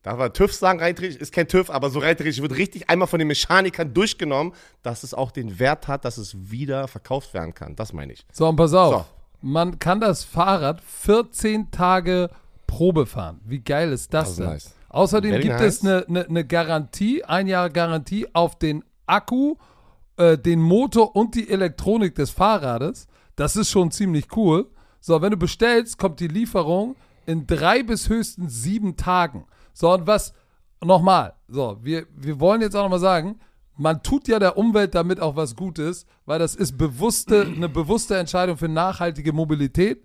Darf man TÜV sagen, rein ist kein TÜV, aber so rein wird richtig einmal von den Mechanikern durchgenommen, dass es auch den Wert hat, dass es wieder verkauft werden kann. Das meine ich.
So, und pass auf.
So.
Man kann das Fahrrad 14 Tage Probe fahren. Wie geil ist das,
Das ist
denn?
nice.
Außerdem
Very
gibt
nice.
es eine, eine, eine Garantie, ein Jahr Garantie auf den Akku, äh, den Motor und die Elektronik des Fahrrades. Das ist schon ziemlich cool. So, wenn du bestellst, kommt die Lieferung in drei bis höchstens sieben Tagen. So, und was, nochmal, so, wir, wir wollen jetzt auch nochmal sagen, man tut ja der Umwelt damit auch was Gutes, weil das ist bewusste, eine bewusste Entscheidung für nachhaltige Mobilität.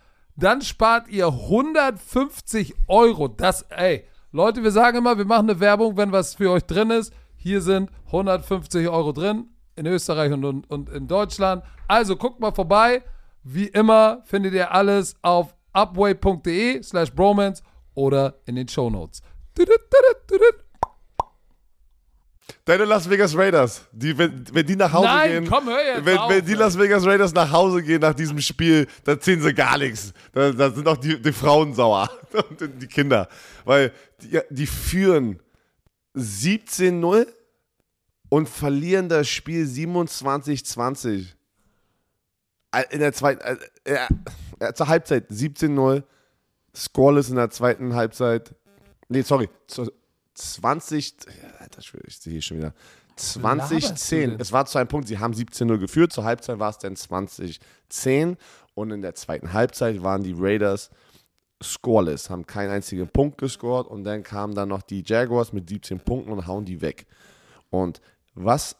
Dann spart ihr 150 Euro. Das, ey, Leute, wir sagen immer, wir machen eine Werbung, wenn was für euch drin ist. Hier sind 150 Euro drin in Österreich und, und, und in Deutschland. Also guckt mal vorbei. Wie immer findet ihr alles auf upway.de slash bromance oder in den Shownotes.
Deine Las Vegas Raiders, die, wenn, wenn die nach Hause
Nein,
gehen,
komm, hör jetzt
wenn,
auf,
wenn die. Las Vegas Raiders nach Hause gehen nach diesem Spiel, dann ziehen sie gar nichts. Da, da sind auch die, die Frauen sauer und die Kinder, weil die, die führen 17-0 und verlieren das Spiel 27-20. In der zweiten, äh, zur Halbzeit 17-0, scoreless in der zweiten Halbzeit. Nee, sorry, zur 20, ja, Alter, ich sehe hier schon wieder.
laberst du
2010,
denn?
es war zu einem Punkt, sie haben 17-0 geführt, zur Halbzeit war es dann 2010 und in der zweiten Halbzeit waren die Raiders scoreless, haben keinen einzigen Punkt gescored und dann kamen dann noch die Jaguars mit 17 Punkten und hauen die weg. Und was,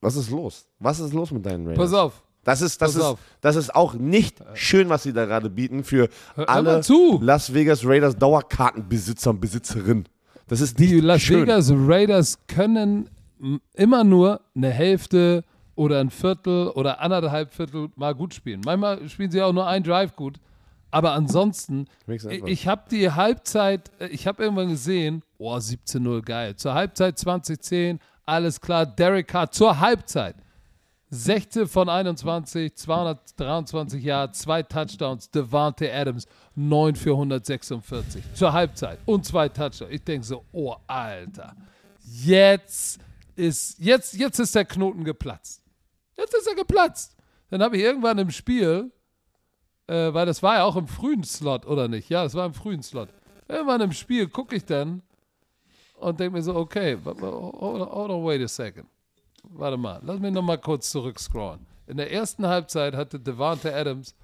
was ist los? Was ist los mit deinen Raiders?
Pass auf.
Das ist, das,
Pass
ist,
auf.
das ist auch nicht schön, was sie da gerade bieten für
hör
alle. Las Vegas Raiders Dauerkartenbesitzer und Besitzerinnen. Das ist nicht
Die Las
schön.
Vegas Raiders können immer nur eine Hälfte oder ein Viertel oder anderthalb Viertel mal gut spielen. Manchmal spielen sie auch nur ein Drive gut. Aber ansonsten, ich habe die Halbzeit, äh, ich habe irgendwann gesehen, oh, 17-0, geil. Zur Halbzeit 2010, alles klar, Derek Carr zur Halbzeit. 16 von 21, 223 Yards, zwei Touchdowns, Devante Adams, 9 für 146 zur Halbzeit und zwei Touchdowns. Ich denke so, oh Alter, jetzt ist, jetzt, jetzt ist der Knoten geplatzt. Jetzt ist er geplatzt. Dann habe ich irgendwann im Spiel, äh, weil das war ja auch im frühen Slot, oder nicht? Ja, das war im frühen Slot. Irgendwann im Spiel gucke ich dann und denke mir so, okay, hold on, wait a second. Warte mal, lass mich noch mal kurz zurückscrollen. In der ersten Halbzeit hatte Devante Adams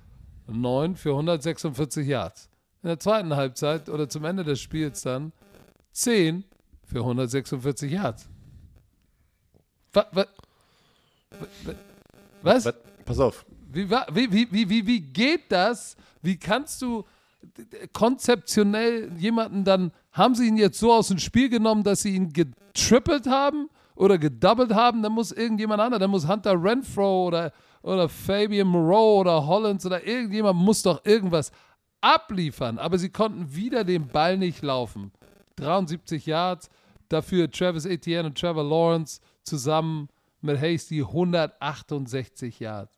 9 für 146 Yards. In der zweiten Halbzeit oder zum Ende des Spiels dann 10 für 146 Yards. Wa, wa, wa, was?
Was? Pass auf.
Wie, wie, wie, wie, wie, geht das? Wie kannst du konzeptionell jemanden dann, haben sie ihn jetzt so aus dem Spiel genommen, dass sie ihn getrippelt haben oder gedoubled haben? Dann muss irgendjemand anderer, dann muss Hunter Renfro oder, oder Fabian Moreau oder Hollins oder irgendjemand muss doch irgendwas abliefern. Aber sie konnten wieder den Ball nicht laufen. 73 Yards, dafür Travis Etienne und Trevor Lawrence zusammen mit Hasty 168 Yards.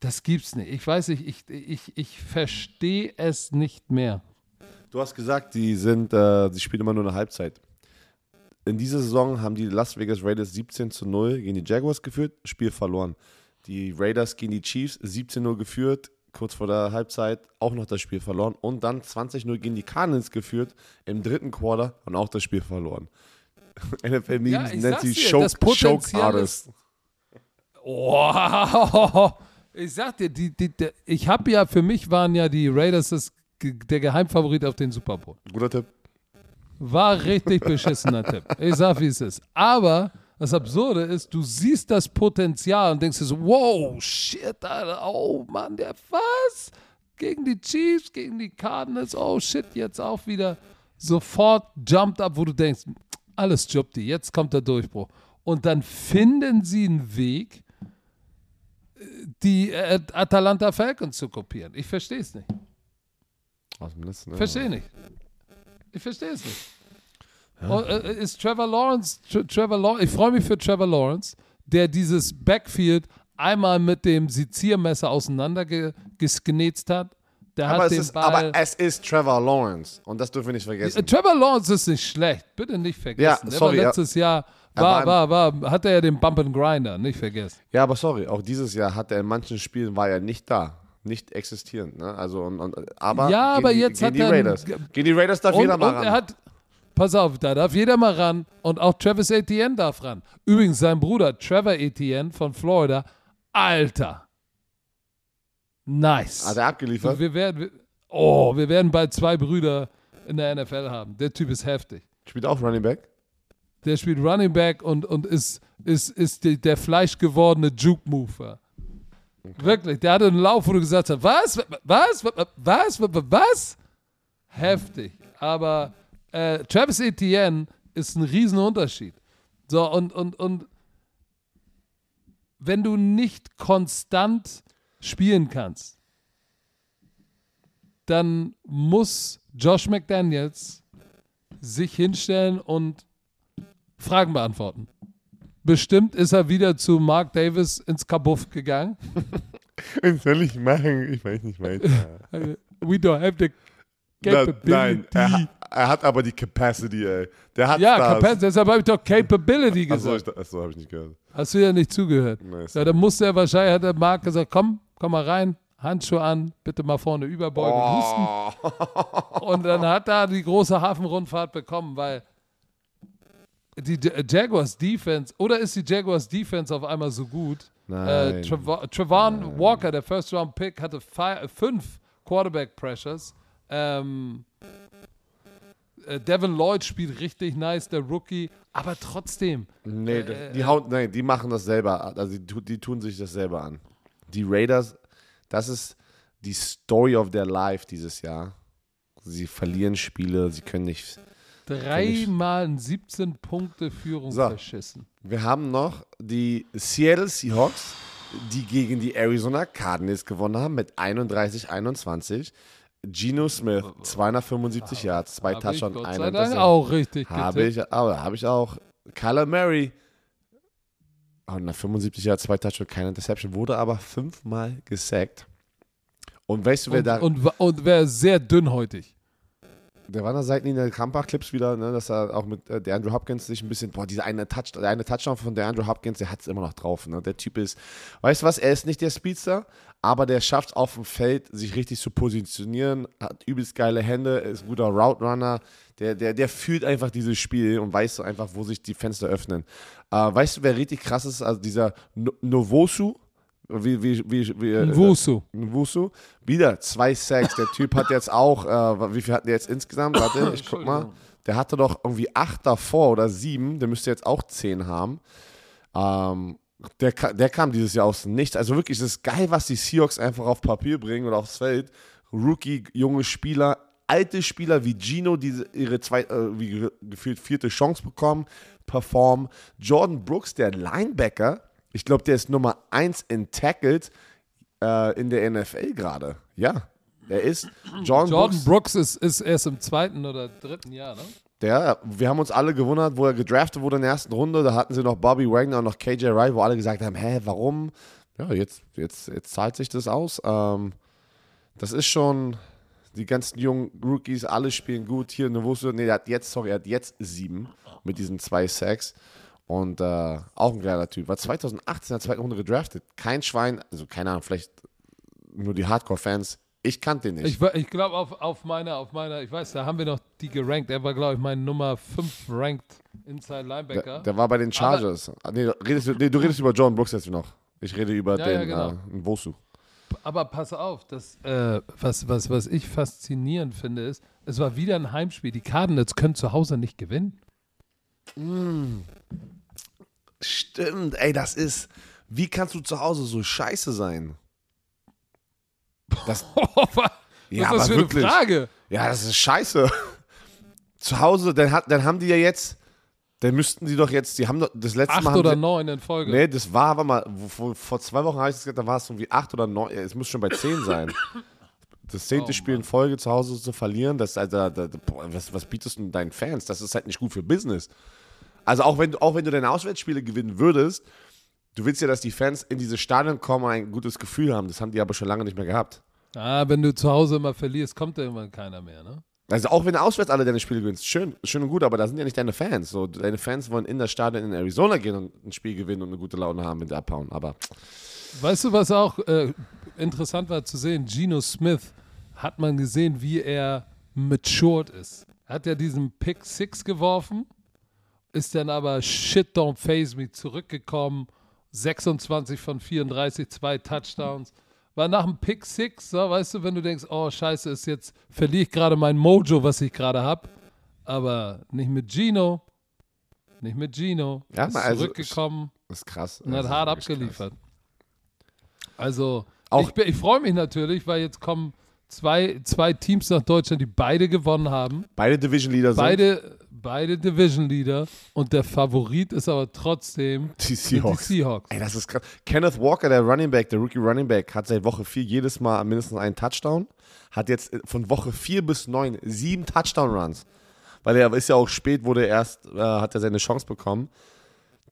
Das gibt's nicht. Ich weiß nicht, ich, ich, ich verstehe es nicht mehr.
Du hast gesagt, die sind, äh, die spielen immer nur eine Halbzeit. In dieser Saison haben die Las Vegas Raiders 17 zu 0 gegen die Jaguars geführt, Spiel verloren. Die Raiders gegen die Chiefs 17-0 geführt, kurz vor der Halbzeit auch noch das Spiel verloren und dann 20-0 gegen die Cardinals geführt, im dritten Quarter und auch das Spiel verloren. NFL Memes
Ja,
nennt sie Choke, Choke Artist.
Oh, ich sag dir, die, die, die, ich habe ja, für mich waren ja die Raiders das, der Geheimfavorit auf den Super Bowl.
Guter Tipp.
War richtig beschissener Tipp. Ich sag, wie es ist. Aber das Absurde ist, du siehst das Potenzial und denkst dir so, wow, shit, Alter, oh Mann, der was? Gegen die Chiefs, gegen die Cardinals, oh shit, jetzt auch wieder sofort jumped up, wo du denkst, alles Jobti, jetzt kommt der Durchbruch. Und dann finden sie einen Weg, die äh, Atalanta Falcons zu kopieren. Ich verstehe es nicht.
Aus dem letzten, ja.
Verstehe nicht. Ich verstehe es nicht. Und, äh, ist Trevor Lawrence, Tr Trevor Lawrence, ich freue mich für Trevor Lawrence, der dieses Backfield einmal mit dem Seziermesser auseinandergenetzt hat. Der
Aber
hat
es, ist,
Ball.
aber es ist Trevor Lawrence und das dürfen wir nicht
Äh,
vergessen.
Trevor Lawrence ist nicht schlecht, bitte nicht vergessen.
Ja, sorry,
war
ja.
letztes Jahr war,
war
war, war, hat er ja den Bump and Grinder, nicht vergessen.
Ja, aber sorry, auch dieses Jahr hat er in manchen Spielen war er nicht da, nicht existierend. Ne? Also und, und, aber
Ja, aber
die,
jetzt hat
die
er
Raiders. Gegen die Raiders darf
Und,
jeder ran.
er hat, pass auf, da darf jeder mal ran und auch Travis Etienne darf ran. Übrigens, sein Bruder Trevor Etienne von Florida, Alter. Nice.
hat er abgeliefert?
wir werden, oh, wir werden bald zwei Brüder in der NFL haben. Der Typ ist heftig.
Spielt auch Running Back.
Der spielt Running Back und, und ist, ist, ist die, der fleischgewordene Juke-Mover. Wirklich, der hatte einen Lauf, wo du gesagt hast, was, was, was, was, was? Heftig. Aber äh, Travis Etienne ist ein Riesenunterschied. So, und, und, und wenn du nicht konstant spielen kannst, dann muss Josh McDaniels sich hinstellen und Fragen beantworten. Bestimmt ist er wieder zu Mark Davis ins Kabuff gegangen.
Was soll ich machen? Ich weiß nicht weiter.
We don't have the capability.
Nein, er, er hat aber die Capacity, ey. Der hat
ja,
das.
Capacity, deshalb habe ich doch Capability
Achso,
gesagt.
ich, achso habe ich nicht gehört.
Hast du ja nicht zugehört.
Nice.
Ja, dann musste er wahrscheinlich, hat der Mark gesagt, komm, komm mal rein, Handschuhe an, bitte mal vorne überbeugen und husten.
Oh.
Und dann hat er die große Hafenrundfahrt bekommen, weil die Jaguars Defense, oder ist die Jaguars Defense auf einmal so gut? Äh,
Nein.
Trav Travon Walker, der First Round Pick, hatte fi- fünf Quarterback Pressures. Ähm, äh, Devin Lloyd spielt richtig nice, der Rookie, aber trotzdem.
Nee,
Äh,
die, hauen, nein, die machen das selber. Also die, die tun sich das selber an. Die Raiders, das ist die Story of their life dieses Jahr. Sie verlieren Spiele, sie können nicht.
Dreimal ein 17 Punkte Führung
So.
verschissen.
Wir haben noch die Seattle Seahawks, die gegen die Arizona Cardinals gewonnen haben mit 31-21. Geno Smith, 275 Yards, zwei
Hab ich
Touchdowns,
Gott
eine
sei auch richtig
Habe ich, aber habe ich auch. Kyler Murray. Oh, nach 75 Jahren zwei Touchdowns, keine Interception, wurde aber fünfmal gesackt. Und weißt du, wer
Und,
da.
und, und wäre sehr dünnhäutig.
Der war an der Seitenlinie der Krampach-Clips wieder, ne, dass er auch mit äh, der Andrew Hopkins sich ein bisschen. Boah, dieser eine, Touch, der eine Touchdown von der Andrew Hopkins, der hat es immer noch drauf. Ne? Der Typ ist. Weißt du was? Er ist nicht der Speedster, aber der schafft auf dem Feld, sich richtig zu positionieren, hat übelst geile Hände, ist ein guter Route Runner. Der, der, der fühlt einfach dieses Spiel und weiß so einfach, wo sich die Fenster öffnen. Äh, weißt du, wer richtig krass ist? Also dieser no Novosu. Wie, wie, wie, wie,
Ein
äh,
Wusu.
Nwosu. Wieder zwei Sacks. Der Typ hat jetzt auch, äh, wie viel hatten der jetzt insgesamt? Warte, ich guck mal. Der hatte doch irgendwie acht davor oder sieben. Der müsste jetzt auch zehn haben. Ähm, der, der kam dieses Jahr aus dem Nichts. Also wirklich, es ist geil, was die Seahawks einfach auf Papier bringen oder aufs Feld. Rookie, junge Spieler, alte Spieler wie Gino, die ihre zwei, äh, wie ge- gefühlt vierte Chance bekommen, performen. Jordan Brooks, der Linebacker, ich glaube, der ist Nummer eins in Tackled äh, in der NFL gerade. Ja, er ist Jordan,
Jordan
Brooks.
Brooks ist, ist erst im zweiten oder dritten Jahr, ne?
Der, wir haben uns alle gewundert, wo er gedraftet wurde in der ersten Runde. Da hatten sie noch Bobby Wagner und noch KJ Wright, wo alle gesagt haben: Hä, warum? Ja, jetzt, jetzt, jetzt zahlt sich das aus. Ähm, das ist schon, die ganzen jungen Rookies, alle spielen gut. Hier, Novoso, nee, er hat jetzt, sorry, er hat jetzt sieben mit diesen zwei Sacks. Und äh, auch ein geiler Typ. War 2018 in der zweiten Runde gedraftet. Kein Schwein, also keine Ahnung, vielleicht nur die Hardcore-Fans. Ich kannte den nicht.
Ich, ich glaube, auf, auf meiner, auf meiner, ich weiß, da haben wir noch die gerankt. Er war, glaube ich, mein Nummer 5 ranked Inside Linebacker.
Der, der war bei den Chargers. Ah, nee, redest, du- nee, du redest über John Brooks jetzt noch. Ich rede über
Ja, ja,
den
genau.
äh, Nwosu.
Aber pass auf, das, äh, was, was, was ich faszinierend finde, ist, es war wieder ein Heimspiel. Die Cardinals können zu Hause nicht gewinnen.
Stimmt, ey, das ist. Wie kannst du zu Hause so scheiße sein? Das,
was
ja,
ist das
aber
für
wirklich.
eine Frage?
Ja, das ist scheiße. Zu Hause, dann, hat, dann haben die ja jetzt. Dann müssten die doch jetzt. Die haben doch das letzte
Acht
Mal. haben
oder neun in Folge.
Nee, das war, warte mal, vor, vor zwei Wochen habe ich es gesagt, da war es irgendwie acht oder neun. Es muss schon bei zehn sein. Das zehnte
Oh,
Spiel in Folge zu Hause zu verlieren, das ist halt, da, da, boah, was, was bietest du denn deinen Fans? Das ist halt nicht gut für Business. Also auch wenn, du- auch wenn du deine Auswärtsspiele gewinnen würdest, du willst ja, dass die Fans in diese Stadion kommen und ein gutes Gefühl haben. Das haben die aber schon lange nicht mehr gehabt.
Ah, wenn du zu Hause immer verlierst, kommt da irgendwann keiner mehr, ne?
Also auch wenn du auswärts alle deine Spiele gewinnst, schön, schön und gut, aber da sind ja nicht deine Fans. So, deine Fans wollen in das Stadion in Arizona gehen und ein Spiel gewinnen und eine gute Laune haben mit abhauen. Aber
Weißt du, was auch äh, interessant war zu sehen? Geno Smith hat man gesehen, wie er matured ist. Hat ja diesen Pick 6 geworfen, ist dann aber shit don't phase me zurückgekommen. 26 von 34, zwei Touchdowns. War nach dem Pick 6, so, weißt du, wenn du denkst, oh scheiße, ist jetzt, verliere ich gerade mein Mojo, was ich gerade habe. Aber nicht mit Gino. Nicht mit Gino.
Ja,
ist
also-
zurückgekommen
das ist krass.
und hat
ist
hart abgeliefert. Also,
Auch-
ich, ich freue mich natürlich, weil jetzt kommen zwei, zwei Teams nach Deutschland, die beide gewonnen haben.
Beide Division Leader sind.
Beide, beide Division Leader und der Favorit ist aber trotzdem
Die Seahawks.
die Seahawks.
Ey, das ist krass. Kenneth Walker, der Running Back, der Rookie Running Back, hat seit Woche 4 jedes Mal mindestens einen Touchdown. Hat jetzt von Woche 4 bis 9 sieben Touchdown-Runs. Weil er ist ja auch spät, wurde er erst, äh, hat er seine Chance bekommen.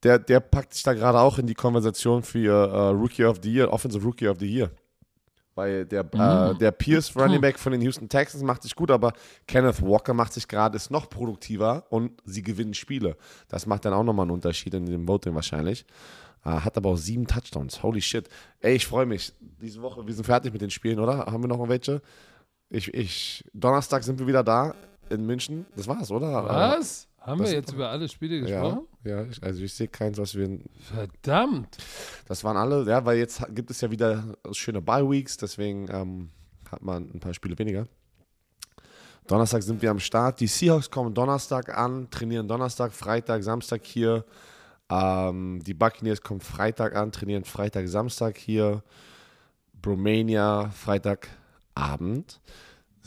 Der, der packt sich da gerade auch in die Konversation für äh, Rookie of the Year, Offensive Rookie of the Year. Weil der, äh, der Pierce Running Back von den Houston Texans macht sich gut, aber Kenneth Walker macht sich gerade, ist noch produktiver und sie gewinnen Spiele. Das macht dann auch nochmal einen Unterschied in dem Voting wahrscheinlich. Äh, hat aber auch sieben Touchdowns. Holy shit. Ey, ich freue mich. Diese Woche, wir sind fertig mit den Spielen, oder? Haben wir noch welche? Ich, ich, Donnerstag sind wir wieder da in München. Das war's, oder?
Was? Haben
das-
wir jetzt über alle Spiele gesprochen?
ja ich, also ich sehe keins, was wir.
Verdammt.
Das waren alle, ja, weil jetzt gibt es ja wieder schöne Bye-Weeks, deswegen ähm, hat man ein paar Spiele weniger. Donnerstag sind wir am Start. Die Seahawks kommen Donnerstag an, trainieren Donnerstag, Freitag, Samstag hier. Ähm, die Buccaneers kommen Freitag an, trainieren Freitag, Samstag hier. Bromania, Freitagabend.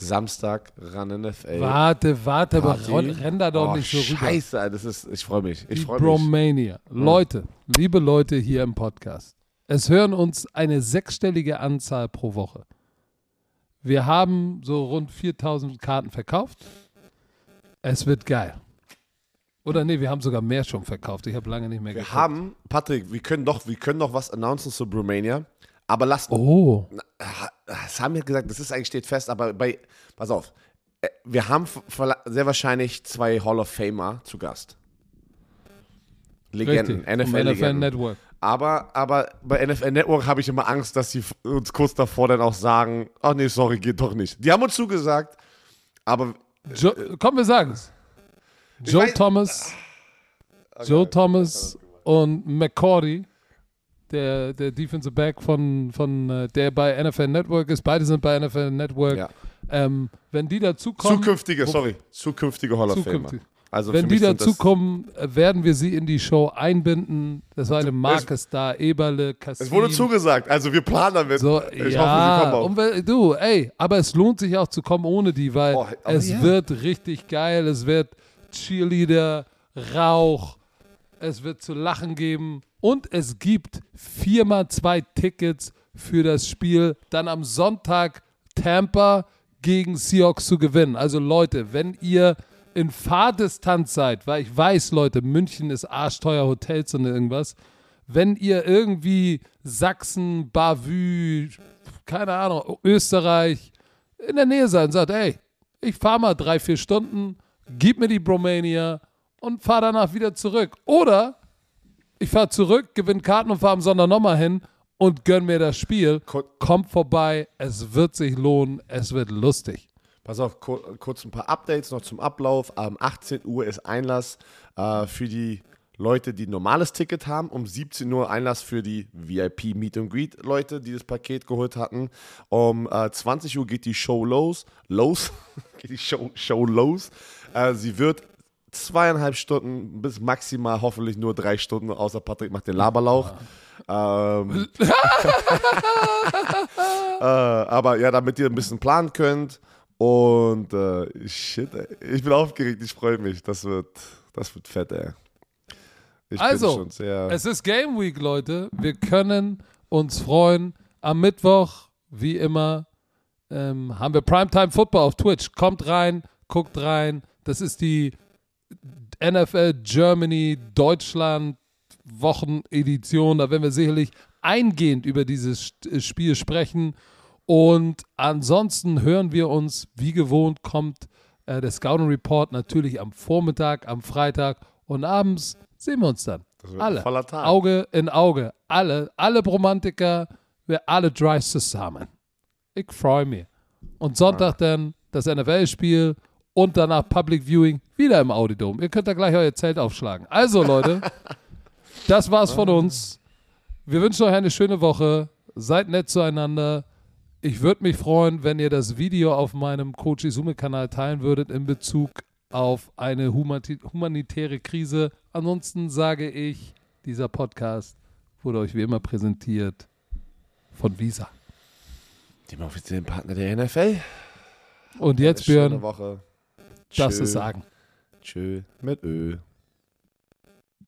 Samstag, Run NFL.
Warte, warte, aber
Party.
ron- renn da doch
oh,
nicht so rüber.
Scheiße, das ist, ich freue mich. Ich freue mich.
Bromania. Leute, liebe Leute hier im Podcast, es hören uns eine sechsstellige Anzahl pro Woche. Wir haben so rund 4000 Karten verkauft. Es wird geil. Oder nee, wir haben sogar mehr schon verkauft. Ich habe lange nicht mehr
Wir
geguckt.
haben, Patrick, wir können doch, wir können noch was announcen zu Bromania, aber lasst
Oh,
Das haben wir gesagt, das ist eigentlich steht fest, aber bei, pass auf, äh, wir haben sehr wahrscheinlich zwei Hall of Famer zu Gast. Legenden, NFL-Legenden.
Network.
aber, aber bei NFL Network habe ich immer Angst, dass sie uns kurz davor dann auch sagen, ach nee, sorry, geht doch nicht. Die haben uns zugesagt, aber
Jo komm, wir sagen es. Joe
weiß-
Thomas, Joe Thomas und McCordy, der, der Defensive Back von, von äh, der bei NFL Network ist, beide sind bei NFL Network.
Ja.
Ähm, wenn die dazukommen,
zukünftige, sorry, zukünftige Hall of. Famer. Also
wenn die dazukommen, äh, werden wir sie in die Show einbinden. Das war eine Marcus da, Eberle, Kassim.
Es wurde zugesagt, also wir planen damit.
So,
ich
ja,
hoffe, sie kommen auch.
und we- du, ey, aber es lohnt sich auch zu kommen ohne die, weil
Oh,
es
ja.
wird richtig geil, es wird Cheerleader, Rauch, es wird zu lachen geben und es gibt viermal zwei Tickets für das Spiel, dann am Sonntag Tampa gegen Seahawks zu gewinnen. Also Leute, wenn ihr in Fahrdistanz seid, weil ich weiß, Leute, München ist arschteuer Hotels und irgendwas, wenn ihr irgendwie Sachsen, Bavü, keine Ahnung, Österreich in der Nähe seid und sagt, ey, ich fahre mal drei, vier Stunden, gib mir die Bromania und fahre danach wieder zurück. Oder ich fahre zurück, gewinne Karten und fahre am Sonntag nochmal hin und gönn mir das Spiel.
Ko-
Kommt vorbei, es wird sich lohnen, es wird lustig.
Pass auf, kur kurz ein paar Updates noch zum Ablauf. Um 18 Uhr ist Einlass äh, für die Leute, die ein normales Ticket haben. Um 17 Uhr Einlass für die VIP Meet and Greet Leute, die das Paket geholt hatten. Um äh, 20 Uhr geht die Show los. Los? geht die Show, Show los. Äh, sie wird zweieinhalb Stunden bis maximal hoffentlich nur drei Stunden, außer Patrick macht den Laberlauf. Ähm, äh, aber ja, damit ihr ein bisschen planen könnt. Und äh, shit, ey. ich bin aufgeregt, ich freue mich. Das wird, das wird fett, ey. Ich
Also,
schon sehr.
Es ist Game Week, Leute. Wir können uns freuen. Am Mittwoch, wie immer, ähm, haben wir Primetime Football auf Twitch. Kommt rein, guckt rein. Das ist die NFL Germany Deutschland Wochenedition. Da werden wir sicherlich eingehend über dieses St- Spiel sprechen. Und ansonsten hören wir uns, wie gewohnt, kommt äh, der Scouting Report natürlich am Vormittag, am Freitag und abends sehen wir uns dann. Alle. Auge in Auge. Alle, alle Bromantiker, wir alle Drives zusammen. Ich freue mich. Und Sonntag dann das NFL-Spiel und danach Public Viewing wieder im Audidom. Ihr könnt da gleich euer Zelt aufschlagen. Also, Leute, das war's von uns. Wir wünschen euch eine schöne Woche. Seid nett zueinander. Ich würde mich freuen, wenn ihr das Video auf meinem Coach Izume-Kanal teilen würdet in Bezug auf eine humanitäre Krise. Ansonsten sage ich, dieser Podcast wurde euch wie immer präsentiert von Visa.
Dem offiziellen Partner der NFL.
Und jetzt, Björn,
Woche.
du
Tschö.
sagen.
Tschö mit Ö.